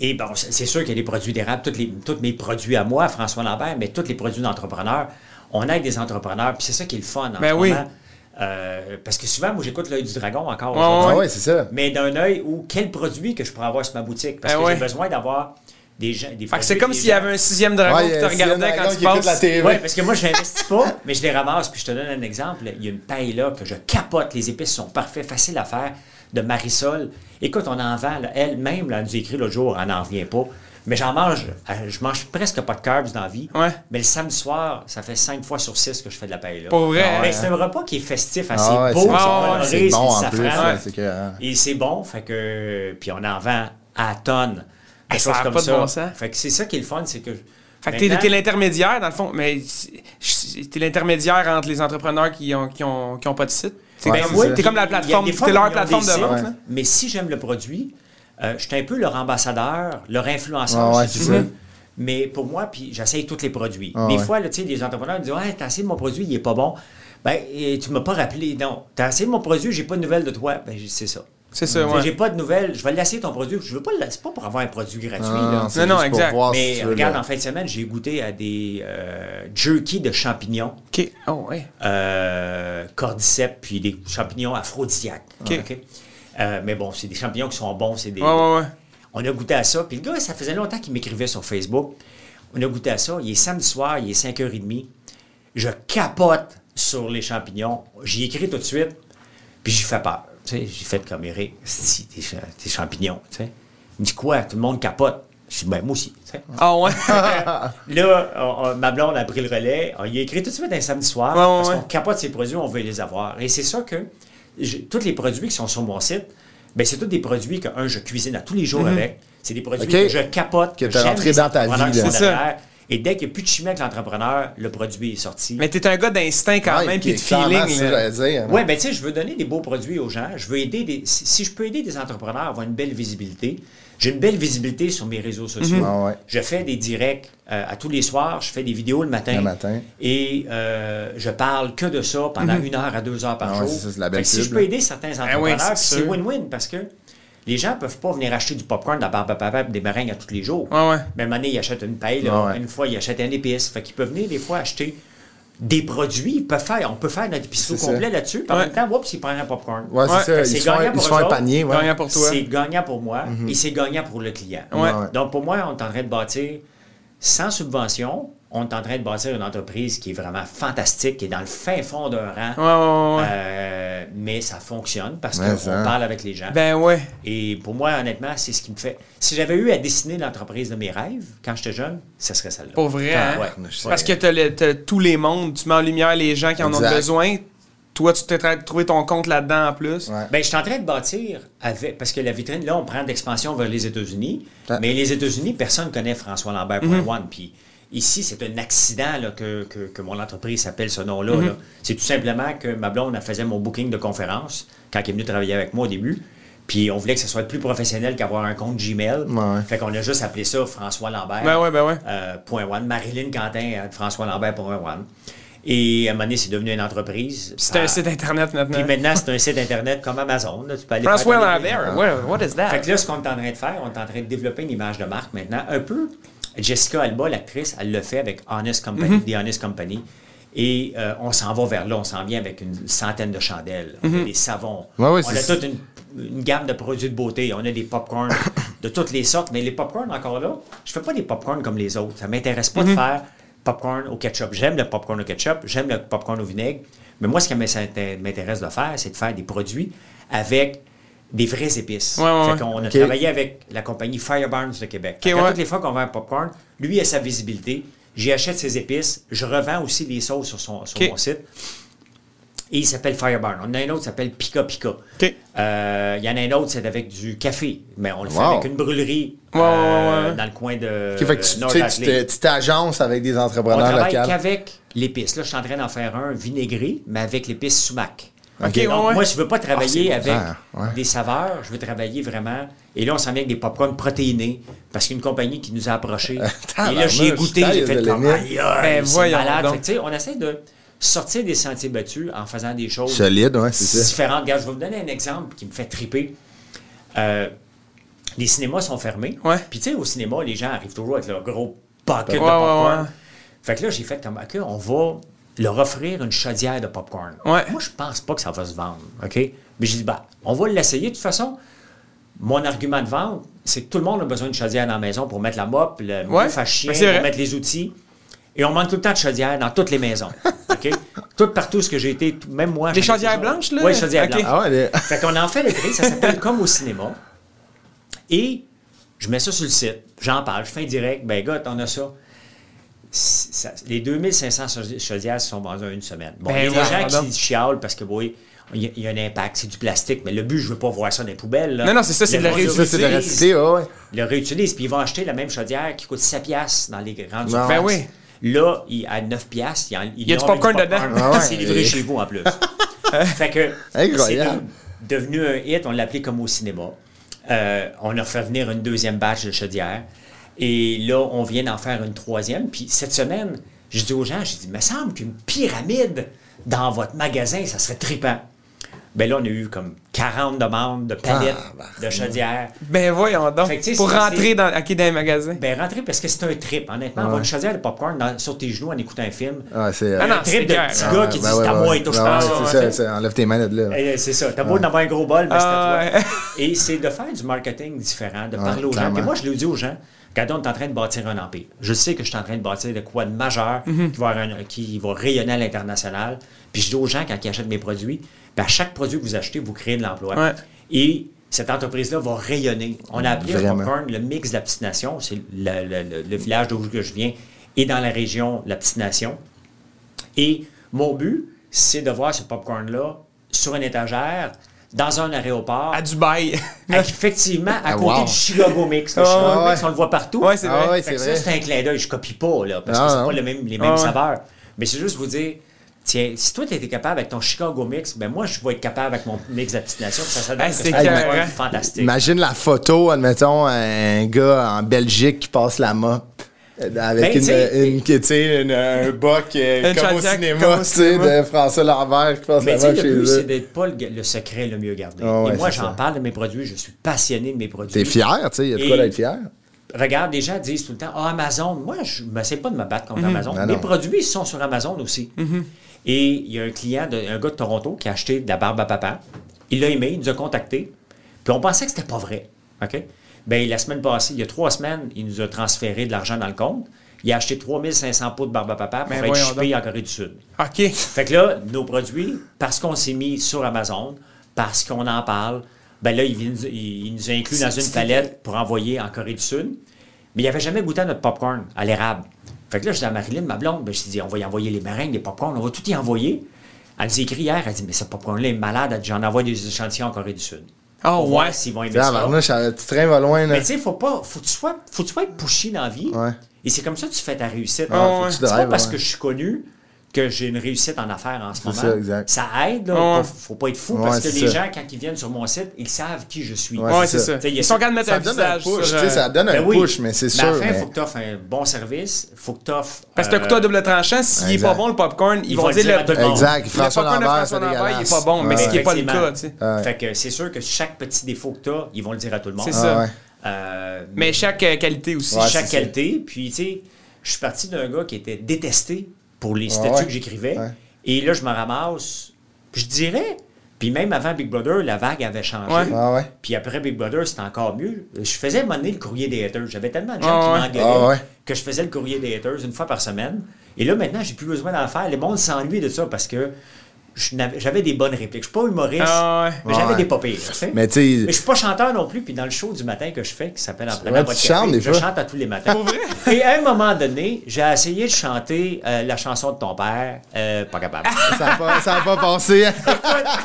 et bon, c'est sûr qu'il y a des produits d'érable, tous, mes produits à moi, François Lambert, mais tous les produits d'entrepreneurs. On aide des entrepreneurs, puis c'est ça qui est le fun en Ben ce oui. moment. Euh, parce que souvent, moi, j'écoute l'œil du dragon encore. Ah ouais, c'est ça. Mais d'un œil où quel produit que je pourrais avoir sur ma boutique? Parce Ben que ouais. j'ai besoin d'avoir des gens. Des Fait que c'est comme s'il y avait un sixième dragon Ouais, qui te regardait quand tu la passes. TV. Oui, parce que moi, je n'investis pas, (laughs) mais je les ramasse. Puis je te donne un exemple. Il y a une paille là que je capote. Les épices sont parfaites, faciles à faire, de Marisol. Écoute, on en vend. Elle-même, là, elle nous écrit l'autre jour, elle n'en revient pas. Mais j'en mange, euh, je mange presque pas de carbs dans la vie. Ouais. Mais le samedi soir, ça fait cinq fois sur six que je fais de la paille là. Pour vrai, Ah hein? Mais c'est un repas qui est festif, assez Ah ouais, beau, c'est bon, en plus. ouais, que, hein. Et c'est bon, fait que. Puis on en vend à tonnes. De Ah, ça choses comme pas de ça. bon sens. Fait que c'est ça qui est le fun, c'est que. Fait que t'es, Maintenant- t'es l'intermédiaire, dans le fond, mais t'es l'intermédiaire entre les entrepreneurs qui ont, qui ont, qui ont pas de site. C'est Ouais, comme- t'es comme la plateforme, des t'es leur plateforme des de vente. Mais si j'aime le produit, euh, je suis un peu leur ambassadeur, leur influenceur, Ah ouais, si tu veux. Mais pour moi, puis j'essaye tous les produits. Ah des ouais. fois, là, tu sais, les entrepreneurs disent Ouais, t'as essayé mon produit, il est pas bon. Ben, et tu m'as pas rappelé. Non, t'as essayé mon produit, j'ai pas de nouvelles de toi. Ben, j'ai- c'est ça. C'est ça, ouais. J'ai pas de nouvelles, je vais l'essayer ton produit. Je veux pas le c'est pas pour avoir un produit gratuit. Ah, Non, non, exact. si Mais regarde, en fin de semaine, j'ai goûté à des euh, jerky de champignons, OK. Oh, ouais. euh, cordyceps, puis des champignons aphrodisiaques. OK. OK? Euh, mais bon, c'est des champignons qui sont bons. C'est des, Ouais, ouais, ouais. On a goûté à ça. Puis le gars, ça faisait longtemps qu'il m'écrivait sur Facebook. On a goûté à ça. Il est samedi soir, il est 5h30. Je capote sur les champignons. J'y écris tout de suite. Puis j'y fais peur. J'ai fait comme Eric. Si, tes, cha- tes champignons. Tu sais. Il me dit quoi? Tout le monde capote? Je dis, ben moi aussi. Ah, ouais. (laughs) Là, on- on- ma blonde a pris le relais. On y a écrit tout de suite un samedi soir. Ouais, ouais, parce ouais. qu'on capote ces produits, on veut les avoir. Et c'est ça que je- tous les produits qui sont sur mon site, ben, c'est tous des produits que, un, je cuisine à tous les jours avec. C'est des produits que je capote, Que rentré les dans ta vie, là. ça. Et dès qu'il n'y a plus de chimie avec l'entrepreneur, le produit est sorti. Mais t'es un gars d'instinct quand Ouais, même, puis de feeling. dire. Oui, ben tu sais, je veux donner des beaux produits aux gens. Je veux aider des. Si je peux aider des entrepreneurs à avoir une belle visibilité, j'ai une belle visibilité sur mes réseaux sociaux. Ah ouais. Je fais des directs euh, à tous les soirs, je fais des vidéos le matin. Le matin. Et euh, je parle que de ça pendant une heure à deux heures par Ah jour. ça, la belle si pub, je peux là. aider certains oui, entrepreneurs, c'est win-win parce que les gens peuvent pas venir acheter du popcorn, de la barbe à papa, des meringues à tous les jours. Ouais. Moment donné, ils achètent une paille, là. Ouais. une fois, ils achètent un épice. Fait qu'ils peuvent venir des fois acheter des produits. Ils peuvent faire, on peut faire notre épicerie au C'est ça. complet là-dessus. Puis en Ouais. même temps, oups, ils prennent un popcorn. Ouais, c'est ça. c'est gagnant pour font eux un panier. Ouais. Gagnant pour toi. C'est gagnant pour moi et c'est gagnant pour le client. Ouais. Ouais. Donc, pour moi, on est en train de bâtir, sans subvention, on est en train de bâtir une entreprise qui est vraiment fantastique, qui est dans le fin fond d'un rang. Ouais, ouais, ouais. Euh, mais ça fonctionne parce qu'on parle avec les gens. Ben ouais. Et pour moi, honnêtement, c'est ce qui me fait. Si j'avais eu à dessiner l'entreprise de mes rêves quand j'étais jeune, ce serait celle-là. Pour vrai, Ah, hein? ouais. Parce que le- t'as tous les mondes, tu mets en lumière les gens qui en Exact. ont besoin. Toi, tu t'es train de trouver ton compte là-dedans en plus. Ouais. Ben, je suis en train de bâtir avec. Parce que la vitrine, là, on prend d'expansion vers les États-Unis. Mais les États-Unis, personne ne connaît François Lambert.one. Mhm. Puis Ici, c'est un accident là, que, que- que mon entreprise s'appelle ce nom-là. Mhm. C'est tout simplement que ma blonde elle faisait mon booking de conférence quand elle est venue travailler avec moi au début. Puis on voulait que ce soit plus professionnel qu'avoir un compte Gmail. Ouais. Fait qu'on a juste appelé ça François Lambert. Ben ouais, ben ouais. euh, point one. Marilyn Quentin, euh, François Lambert, point one. Et à un moment donné, c'est devenu une entreprise. C'est un Ah, site internet maintenant. Puis maintenant, c'est un site Internet comme Amazon. là. Tu peux aller François Lambert, what, what is that? fait que là, ce qu'on est en train de faire, on est en train de développer une image de marque maintenant. Un peu, Jessica Alba, l'actrice, elle le fait avec Honest Company, Mm-hmm. The Honest Company. Et euh, on s'en va vers là, on s'en vient avec une centaine de chandelles, on a des savons, Ouais, ouais, on a toute une, une gamme de produits de beauté, on a des popcorns de toutes les sortes, mais les popcorns encore là, je fais pas des popcorns comme les autres, ça m'intéresse pas de faire popcorn au ketchup. J'aime le popcorn au ketchup, j'aime le popcorn au vinaigre, mais moi ce qui m'intéresse de faire, c'est de faire des produits avec des vraies épices. Ouais, ouais, Fait ouais. qu'on a travaillé avec la compagnie Firebarns de Québec. Ok, Fait qu'à ouais. Toutes les fois qu'on vend un popcorn, lui a sa visibilité. J'y achète ses épices. Je revends aussi les sauces sur, son, sur mon site. Et il s'appelle Firebarn. On a un autre qui s'appelle Pika Pika. Euh, Il y en a un autre, c'est avec du café. Mais on le fait Wow. avec une brûlerie euh, ouais. dans le coin de Ok, fait que tu- t'agences avec des On entrepreneurs travaille locaux. qu'avec l'épice. Là, je suis en train d'en faire un vinaigré, mais avec l'épice sumac. Donc, ouais, moi, je veux pas travailler Ah, avec Ah, ouais. des saveurs, je veux travailler vraiment. Et là, on s'en vient avec des popcorns protéinés, parce qu'une compagnie qui nous a approchés. (laughs) et là, j'y ai tabarnouche, goûté, j'ai fait comme limite. aïe, aïe, Ben, c'est malade. donc. Fait que, tu sais, on essaie de sortir des sentiers battus en faisant des choses Solide, ouais, différentes. Regarde, je vais vous donner un exemple qui me fait triper. Euh, les cinémas sont fermés. Ouais. Puis tu sais, au cinéma, les gens arrivent toujours avec leur gros bucket Ouais, de ouais, popcorn. ouais. Fait que là, j'ai fait comme, OK, on va leur offrir une chaudière de popcorn. Ouais. Moi, je pense pas que ça va se vendre, OK? Mais j'ai dit, bah, on va l'essayer. De toute façon, mon argument de vente, c'est que tout le monde a besoin de chaudière dans la maison pour mettre la mop, le Ouais. à chien, Ben, pour mettre les outils. Et on manque tout le temps de chaudière dans toutes les maisons. (laughs) OK? tout partout ce que j'ai été, tout- même moi. Des chaudières toujours. blanches, là? Oui, chaudières blanches. Ah ouais, les- Fait qu'on en fait le prix, ça s'appelle Comme au cinéma. Et je mets ça sur le site, j'en parle, je fais un direct, ben gars, on a ça. Ça- les 2500 chauди- chaudières sont vendues en une semaine. Bon, Ben il y a des gens pardon. qui chialent parce que, oui, il y, a- il y a un impact, c'est du plastique, mais le but, je veux pas voir ça dans les poubelles. là. Non, non, c'est ça, c'est de la réutilise. Réutilise. ouais, ouais. Ils le réutilisent, puis ils vont acheter la même chaudière qui coûte 7 piastres dans les grandes Ben surfaces. oui. Là, il, à 9 piastres, il y, a, Il y a du popcorn dedans. Ah ouais. (laughs) C'est livré chez vous en plus. (laughs) fait que Incroyable. c'est devenu un hit, on l'a appelé comme au cinéma. Euh, on a fait venir une deuxième batch de chaudière. Et là, on vient d'en faire une troisième. Puis cette semaine, je dis aux gens, j'ai dit, il me semble qu'une pyramide dans votre magasin, ça serait trippant. Ben là, on a eu comme 40 demandes de palettes de chaudières. Ben voyons donc. Que, pour rentrer dans, ok, dans les magasins. Ben rentrer parce que c'est un trip, honnêtement. Avoir une chaudière de popcorn dans- sur tes genoux en écoutant un film. Ah, c'est. Ah euh, non, un trip de petit Ah gars qui dit ben c'est ouais, à moi et touche Ouais, pas à ouais, ça. c'est tu ça, enlève tes de là. Eh, C'est ça. T'as beau d'avoir un gros bol, mais Ah, c'est à toi. Et c'est de faire du marketing différent, de parler aux gens. Puis moi, je l'ai dit aux gens, regardez, on est en train de bâtir un empire. Je sais que je suis en train de bâtir de quoi de majeur Mhm. qui, va un- qui va rayonner à l'international. Puis je dis aux gens, quand ils achètent mes produits, ben, à chaque produit que vous achetez, vous créez de l'emploi. Ouais. Et cette entreprise-là va rayonner. On a appelé popcorn le mix de la petite nation. C'est le, le- le- le village d'où je viens et dans la région la petite nation. Et mon but, c'est de voir ce popcorn-là sur une étagère, dans un aéroport, À Dubaï. effectivement à Ah, côté wow. du Chicago Mix. Le Ah, Chicago ouais. Mix, on le voit partout. Ouais, c'est Ah vrai. ouais, c'est ça, vrai. c'est un clin d'œil. Je copie pas, là, parce Ah, que c'est pas le même- les mêmes Ah, saveurs. Mais c'est juste vous dire, tiens, si toi, tu étais capable avec ton Chicago Mix, ben moi, je vais être capable avec mon mix de la petite nation. Ça, ça donne Hey, c'est fantastique. Imagine la photo, admettons, un gars en Belgique qui passe la mop. Avec Ben, une, tu sais, une, un boc euh, (laughs) comme au cinéma, comme au tu sais, cinéma. de François Lambert qui passe Mais la tu sais, mop le chez but, c'est d'être pas le, le secret le mieux gardé. Ah ouais, Et moi, j'en ça. parle de mes produits. Je suis passionné de mes produits. T'es fier, tu sais, il y a de quoi d'être fier. Regarde, les gens disent tout le temps Ah, Amazon. Moi, je ne m'essaie pas de me battre contre Amazon. Ah Mes non. produits ils sont sur Amazon aussi. Et il y a un client, de- un gars de Toronto, qui a acheté de la barbe à papa. Il l'a aimé, il nous a contactés. Puis on pensait que c'était pas vrai. OK? Ben, la semaine passée, il y a trois semaines, il nous a transféré de l'argent dans le compte. Il a acheté 3500 pots de barbe à papa pour Ben, être shippé en Corée du Sud. OK. Fait que là, nos produits, parce qu'on s'est mis sur Amazon, parce qu'on en parle, ben là, il, nous- il- il nous a inclus dans une palette pour envoyer en Corée du Sud. Mais il n'avait jamais goûté à notre popcorn à l'érable. Fait que là, je dis à Marilyn, ma blonde, ben, je dit, on va y envoyer les meringues, les popcorns, on va tout y envoyer. Elle nous a écrit hier, elle dit, mais ce popcorn-là est malade, elle dit, j'en envoie des échantillons en Corée du Sud. Ah, ouais. s'ils vont aimer Ah, ça. Barnouche, ça- tu train va loin, là. Mais tu sais, faut pas, faut que tu sois, faut que tu sois pushy dans la vie. Ouais. Et c'est comme ça que tu fais ta réussite. Ah, Faut que ouais. tu- pas parce ouais. que je suis connu que j'ai une réussite en affaires en ce C'est moment. ça, exact. Ça aide, là. Ah, ouais. Faut, faut pas être fou Ouais, parce que les ça. gens, quand ils viennent sur mon site, ils savent qui je suis. Ouais, Ouais, c'est ça. ça. T'sais, il y a Ils sont ça- capables de mettre Ça un donne un visage push, sur... tu ça euh, donne un Ben oui. push, mais c'est sûr. à la fin, il mais- faut que tu offres un bon service. faut que tu offres. Parce que t'as un couteau à double tranchant, s'il est Exact. pas bon le popcorn, ils, Ils vont vont dire le. Exact. le François popcorn de Lambert, c'est Lambert, il est dégueulasse. pas bon, mais ce qui est pas le cas, tu. Fait que c'est sûr que chaque petit défaut que tu as, ils vont le dire à tout le monde. C'est ça. Euh, Mais chaque euh, qualité aussi. Chaque qualité. Puis, tu sais, je suis parti d'un gars qui était détesté pour les statuts ouais. que j'écrivais. Ouais. Et là, je me ramasse, je dirais. Puis même avant Big Brother, la vague avait changé. Ouais. Ah ouais. Puis après Big Brother, c'était encore mieux. Je faisais à un moment donné le courrier des haters. J'avais tellement de gens Ah qui ouais. m'engueulaient Ah ouais. que je faisais le courrier des haters une fois par semaine. Et là, maintenant, j'ai plus besoin d'en faire. Le monde s'ennuie de ça parce que j'avais des bonnes répliques. Je suis pas humoriste, Ah ouais. mais j'avais Ouais. des pas pires, tu sais. Mais tu Mais je suis pas chanteur non plus, puis dans le show du matin que je fais, qui s'appelle En prenant Ouais, votre café, je chante à tous les matins. Et à un moment donné, j'ai essayé de chanter euh, la chanson de ton père, euh, pas capable. ça n'a pas, ça a pas passé. (laughs)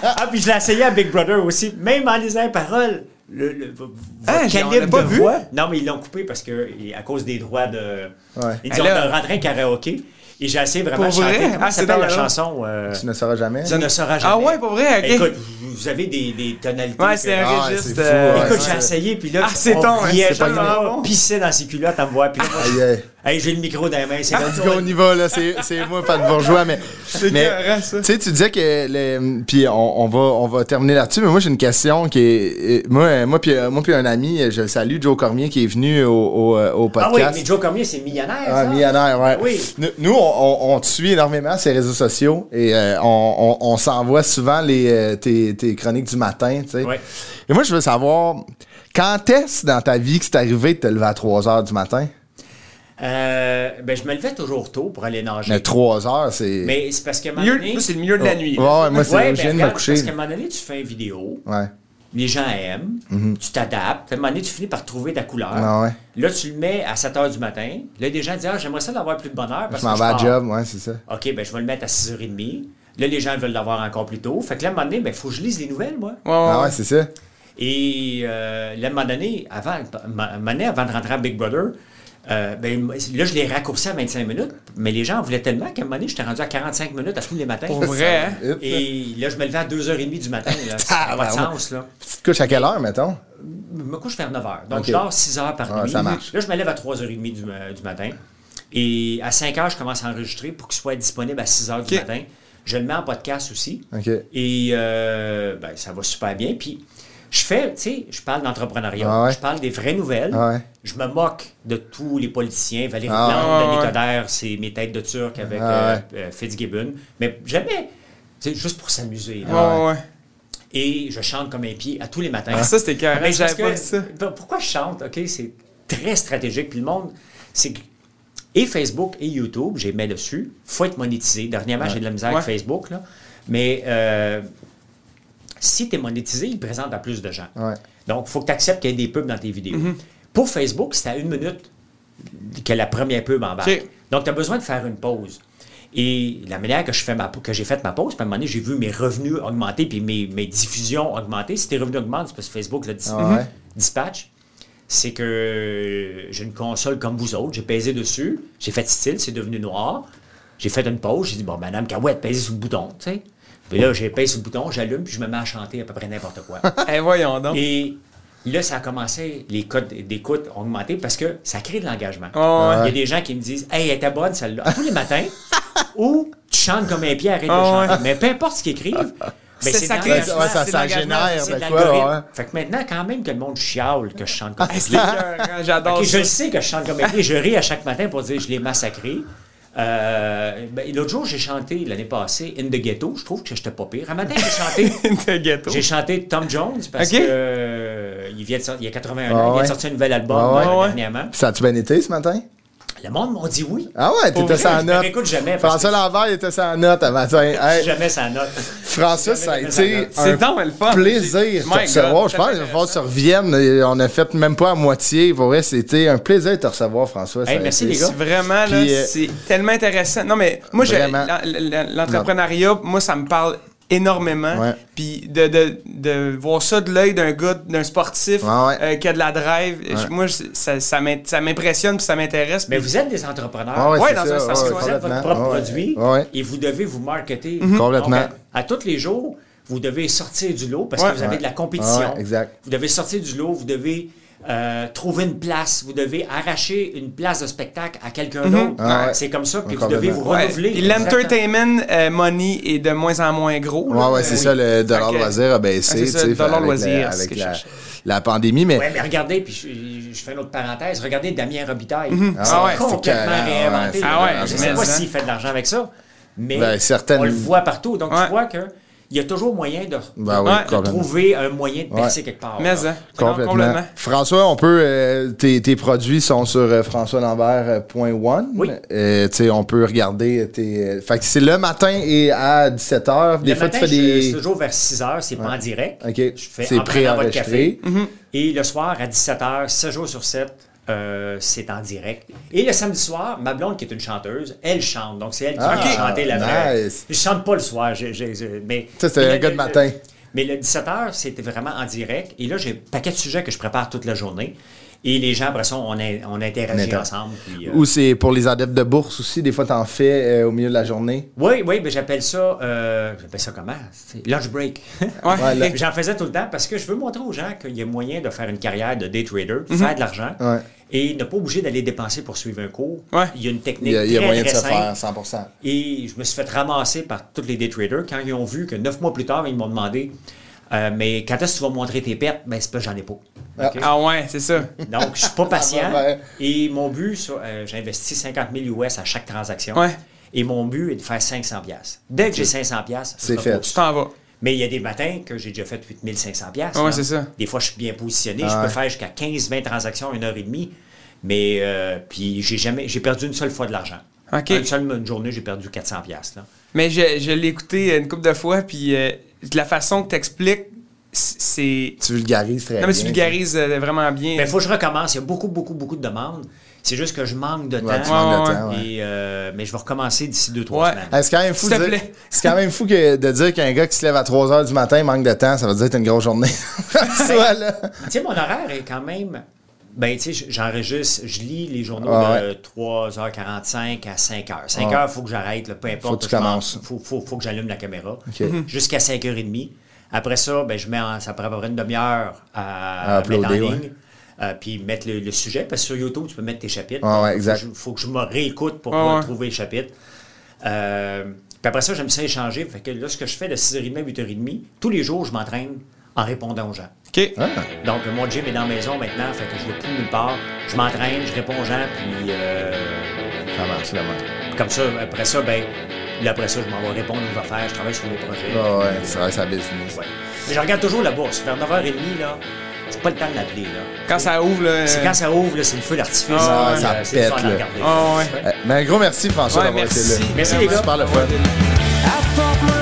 ah, puis je l'ai essayé à Big Brother aussi, même en lisant les paroles. Le, le- votre Ah, calibre l'a pas de vu? voix? Non, mais ils l'ont coupé parce que à cause des droits de. Ouais. Ils disent on a rentré un karaoké. Et j'ai essayé vraiment Pour de chanter. vrai? Comment Ah, c'est s'appelle la chanson euh, Tu ne sauras jamais. Tu ne sauras jamais. Ah ouais, pour vrai, ok. Écoute, vous avez des, des tonalités. Ouais, que- c'est un Ah, registre. fou, euh, ouais. Écoute, j'ai essayé, puis là, Ah, c'est on ton, hein, riait, Laurent bon. pissait dans ses culottes à me voir. Puis là, moi, je- Aïe, aïe. Hey, j'ai le micro dans les mains. C'est cas, on y va, là. C'est, c'est moi, pas de bourgeois, mais. (laughs) C'est mais. Tu sais, tu disais que. Le, puis on, on va, on va terminer là-dessus, mais moi, j'ai une question qui est. Moi, moi, puis, moi, puis un ami, je le salue, Joe Cormier, qui est venu au, au, euh, au Ah oui, podcast. mais Joe Cormier, c'est millionnaire. Ah, ça. millionnaire, ouais. Oui. Nous, nous, on, on- on te suit énormément les réseaux sociaux et euh, on, on- on s'envoie souvent les, euh, tes, tes chroniques du matin, tu sais. Ouais. Et moi, je veux savoir, quand est-ce dans ta vie que c'est arrivé de te lever à 3 heures du matin? Euh, ben, je me levais toujours tôt pour aller nager. Mais 3 heures, c'est. Mais c'est parce qu'à un moment Milieu- donné... moi, c'est le milieu de la Oh. nuit. Ouais, ouais, moi, c'est Ouais, je ben, viens de me regarde, coucher. Parce qu'à un moment donné, tu fais une vidéo, Ouais. les gens aiment, tu t'adaptes, à un moment donné, tu finis par trouver ta couleur. Ah ouais. Là, tu le mets à 7 h du matin. Là, des gens disent Ah, j'aimerais ça d'avoir plus de bonheur. Parce Je m'en que vais à job, ouais, c'est ça. OK, ben je vais le mettre à 6h30. Là, les gens veulent l'avoir encore plus tôt. Fait que là, à un moment donné, il faut que je lise les nouvelles, moi. Ouais, ouais, Ah ouais. ouais, c'est ça. Et euh, là, à un moment donné, avant, à un moment donné, avant de rentrer à Big Brother, euh, ben, là, je l'ai raccourci à 25 minutes, mais les gens en voulaient tellement qu'à un moment donné, j'étais rendu à 45 minutes à tous les matins. Pour vrai, hein? Et là, je me levais à 2h30 du matin. Là. Ça n'a pas de sens, là. Tu te couches à quelle heure, mettons? Je me couche vers 9h. Donc, je dors 6 heures par Ah, nuit. ça marche. Là, je me lève à 3h30 du, ma- du matin. Et à 5 h, je commence à enregistrer pour qu'il soit disponible à 6 h du Ok. matin. Je le mets en podcast aussi. OK. Et euh, ben, ça va super bien. Puis je fais, tu sais, je parle d'entrepreneuriat, Ah ouais. je parle des vraies nouvelles. Ah ouais. Je me moque de tous les politiciens. Valérie Ah Plante. Denis. Coderre, c'est mes têtes de turc avec Ah euh, ouais. euh, Fitzgibbon. Mais jamais, tu sais, juste pour s'amuser. Ouais. Et je chante comme un pied à tous les matins. Ah, ça, c'était carré. J'avais pas vu ça. ben, Pourquoi je chante? OK, c'est très stratégique. Puis le monde, c'est que. Et Facebook et YouTube, j'ai mis dessus. faut être monétisé. Dernièrement, j'ai de la misère Ouais. avec Facebook. Là. Mais euh, si tu es monétisé, il présente à plus de gens. Ouais. Donc, il faut que tu acceptes qu'il y ait des pubs dans tes vidéos. Mm-hmm. Pour Facebook, c'est à une minute que la première pub embarque. Donc, tu as besoin de faire une pause. Et la manière que je fais ma, que j'ai fait ma pause, puis à un moment donné, j'ai vu mes revenus augmenter, puis mes, mes diffusions augmenter. Si tes revenus augmentent, c'est parce que Facebook le dis- Ah ouais. dispatch. C'est que j'ai une console comme vous autres, j'ai pesé dessus, j'ai fait style, c'est devenu noir. J'ai fait une pause, j'ai dit, bon, madame Cahouette, pesez sur le bouton, tu sais. Puis là, sur le bouton, j'allume, puis je me mets à chanter à peu près n'importe quoi. (laughs) Eh, voyons donc. Et là, ça a commencé, les codes d'écoute ont augmenté parce que ça crée de l'engagement. Ouais, Il y a des gens qui me disent Hey, elle était bonne celle-là. Tous les matins, (laughs) ou tu chantes comme un pied, arrête Ah, de chanter. ouais. Mais peu importe ce qu'ils écrivent, ben, C'est ça l'engagement, Ouais, ça, ça génère quoi, ouais. Fait que maintenant, quand même que le monde chiale que je chante comme un C'est pied. écœurant, J'adore Ok, je le sais que je chante comme un pied. Je ris à chaque matin pour dire je l'ai massacré. Euh, ben, L'autre jour, j'ai chanté l'année passée In the Ghetto. Je trouve que j'étais pas pire. Un matin, j'ai chanté (laughs) De ghetto. j'ai chanté Tom Jones parce Ok. que euh, il vient de sortir, il y a 81 Ah ans, il vient de sortir un nouvel album Ah ouais. euh, Ah dernièrement. Ça a-tu bien été ce matin? Le monde m'a dit oui. Ah ouais, t'étais sans je note. jamais François Lambert, il était sans note à matin. Hey, Jamais ça note. François, ça a été un plaisir de te recevoir. Je pense qu'il va falloir que tu reviennes. Et On a fait même pas à moitié. Pour vrai, c'était un plaisir de te recevoir, François. Merci, été- les gars. C'est vraiment, là, euh, c'est tellement intéressant. Non, mais moi, l'entrepreneuriat, moi, ça me parle énormément. Ouais. Puis de, de, de voir ça de l'œil d'un gars, d'un sportif Ouais, ouais. euh, qui a de la drive, je- moi, je- ça, ça m'in- ça m'impressionne puis ça m'intéresse. Mais vous êtes des entrepreneurs. C'est dans ça, un sens, vous êtes votre complètement. propre Ouais, produit ouais. et vous devez vous marketer. Complètement. Donc, à, à tous les jours, vous devez sortir du lot parce Ouais. que vous avez Ouais. de la compétition. Ouais, exact. Vous devez sortir du lot, vous devez euh, trouver une place, vous devez arracher une place de spectacle à quelqu'un d'autre. Ah ouais. C'est comme ça que Ouais, vous devez vous. Ouais. renouveler. Puis l'entertainment euh, money est de moins en moins gros. là. Ouais, ouais, c'est Oui. ça, le dollar que- loisir a baissé. Ah, c'est ça, tu sais, le dollar avec la- loisir, ce Avec la, la pandémie, mais. Ouais, mais regardez, puis je, je fais une autre parenthèse, regardez Damien Robitaille. Ah C'est ouais, complètement réinventé. ouais, Ah ouais, je ne sais pas s'il fait de l'argent avec ça, mais Ben, certaines- on le voit partout. Donc, Ouais. tu vois que il y a toujours moyen de, Ben oui, Ouais. de trouver un moyen de percer Ouais. quelque part. Mais, là. hein, Complètement. complètement. François, on peut. euh, tes, tes produits sont sur euh, françoislambert.one. Oui. Euh, tu sais, on peut regarder tes. euh, fait que c'est le matin et à 17h. Des Le fois, matin, tu fais des. c'est toujours vers 6 heures, c'est pas en direct. OK. Je fais C'est en prenant votre préenregistré. café. Et le soir, à 17 h, 7 jours sur 7, euh, c'est en direct. Et le samedi soir, ma blonde, qui est une chanteuse, elle chante. Donc, c'est elle qui Ah, va chanter la vraie. nice. Je chante pas le soir. je- je- je- mais, Ça, c'est un gars de matin. Mais le 17h, c'était vraiment en direct. Et là, j'ai un paquet de sujets que je prépare toute la journée. Et les gens, après ça, on, a- on interagit ensemble. puis, euh, Ou c'est pour les adeptes de bourse aussi. Des fois, t'en fais euh, au milieu de la journée? Oui, oui, mais j'appelle ça. euh, j'appelle ça comment? Lunch break. (laughs) Ouais. J'en faisais tout le temps parce que je veux montrer aux gens qu'il y a moyen de faire une carrière de day trader, faire de l'argent Ouais. et ne pas obligé d'aller dépenser pour suivre un cours. Ouais. Il y a une Il technique y a, il y a très, moyen de se simple. faire 100%. Et je me suis fait ramasser par tous les day traders quand ils ont vu que neuf mois plus tard, ils m'ont demandé euh, Mais quand est-ce que tu vas montrer tes pertes? Ben, c'est pas, j'en ai pas. Ah. Ah ouais, c'est ça. Donc, je suis pas (laughs) patient. va bien. et mon but, euh, investi 50 000 US à chaque transaction. Ouais. Et mon but est de faire 500 pièces. Dès que j'ai 500 pièces, C'est fait. Tu t'en vas. Mais il y a des matins que j'ai déjà fait 8500 pièces. Ouais, c'est ça. Des fois, je suis bien positionné. Ah je ouais. peux faire jusqu'à 15-20 transactions en une heure et demie. Mais euh, puis j'ai jamais, j'ai perdu une seule fois de l'argent. OK. Une seule une journée, j'ai perdu 400 pièces. Là. Mais je, je l'ai écouté une couple de fois, puis euh, la façon que tu expliques, c'est. Tu vulgarises très Non, mais bien. tu vulgarises euh, vraiment bien. Mais il faut que je recommence. Il y a beaucoup, beaucoup, beaucoup de demandes. C'est juste que je manque de Ouais, tu temps. manques de temps, ouais. Et, euh, mais je vais recommencer d'ici 2-3 Ouais. semaines. Ah, C'est quand même fou, S'il de te dire- plaît. c'est quand même fou que, de dire qu'un gars qui se lève à 3 h du matin manque de temps, ça veut dire que t'as une grosse journée. (laughs) Soit là. Tu sais, mon horaire est quand même. Ben, tu sais, j'enregistre, je lis les journaux Ah de 3h45 à 5h. 5h, il Ah. faut que j'arrête, peu importe. Faut que tu commences. faut, faut, faut que j'allume la caméra. OK. Jusqu'à 5h30. Après ça, ben, je mets en- ça prend à peu près une demi-heure à, À mettre en ligne. ouais. Euh, puis mettre le, le sujet, parce que sur YouTube, tu peux mettre tes chapitres. Ouais, ouais, exact. Faut que, je, faut que je me réécoute pour Ouais, pouvoir ouais. trouver les chapitres. Euh, puis après ça, j'aime ça échanger. Fait que là, ce que je fais de 6h30 à 8h30, tous les jours, je m'entraîne en répondant aux gens. OK. Ah. Donc, mon gym est dans la maison maintenant, fait que je ne vais plus nulle part. Je m'entraîne, je réponds aux gens, puis euh, Ça marche, là, comme ça, après ça, ben, là, après ça, je m'en vais répondre aux affaires, je travaille sur les projets. Ah ouais, c'est vrai, ça business. Ouais. Mais je regarde toujours la bourse. Vers 9h30, là, c'est pas le temps de l'appeler, là. Quand ça ouvre, là. C'est quand ça ouvre, là, c'est le feu d'artifice. Ah, ça euh, c'est le pète, là. regarder. Ah, ouais. Euh, Mais un gros merci, François, Ouais, d'avoir été merci. là. Merci, les gars. Super le fun. Apporte-moi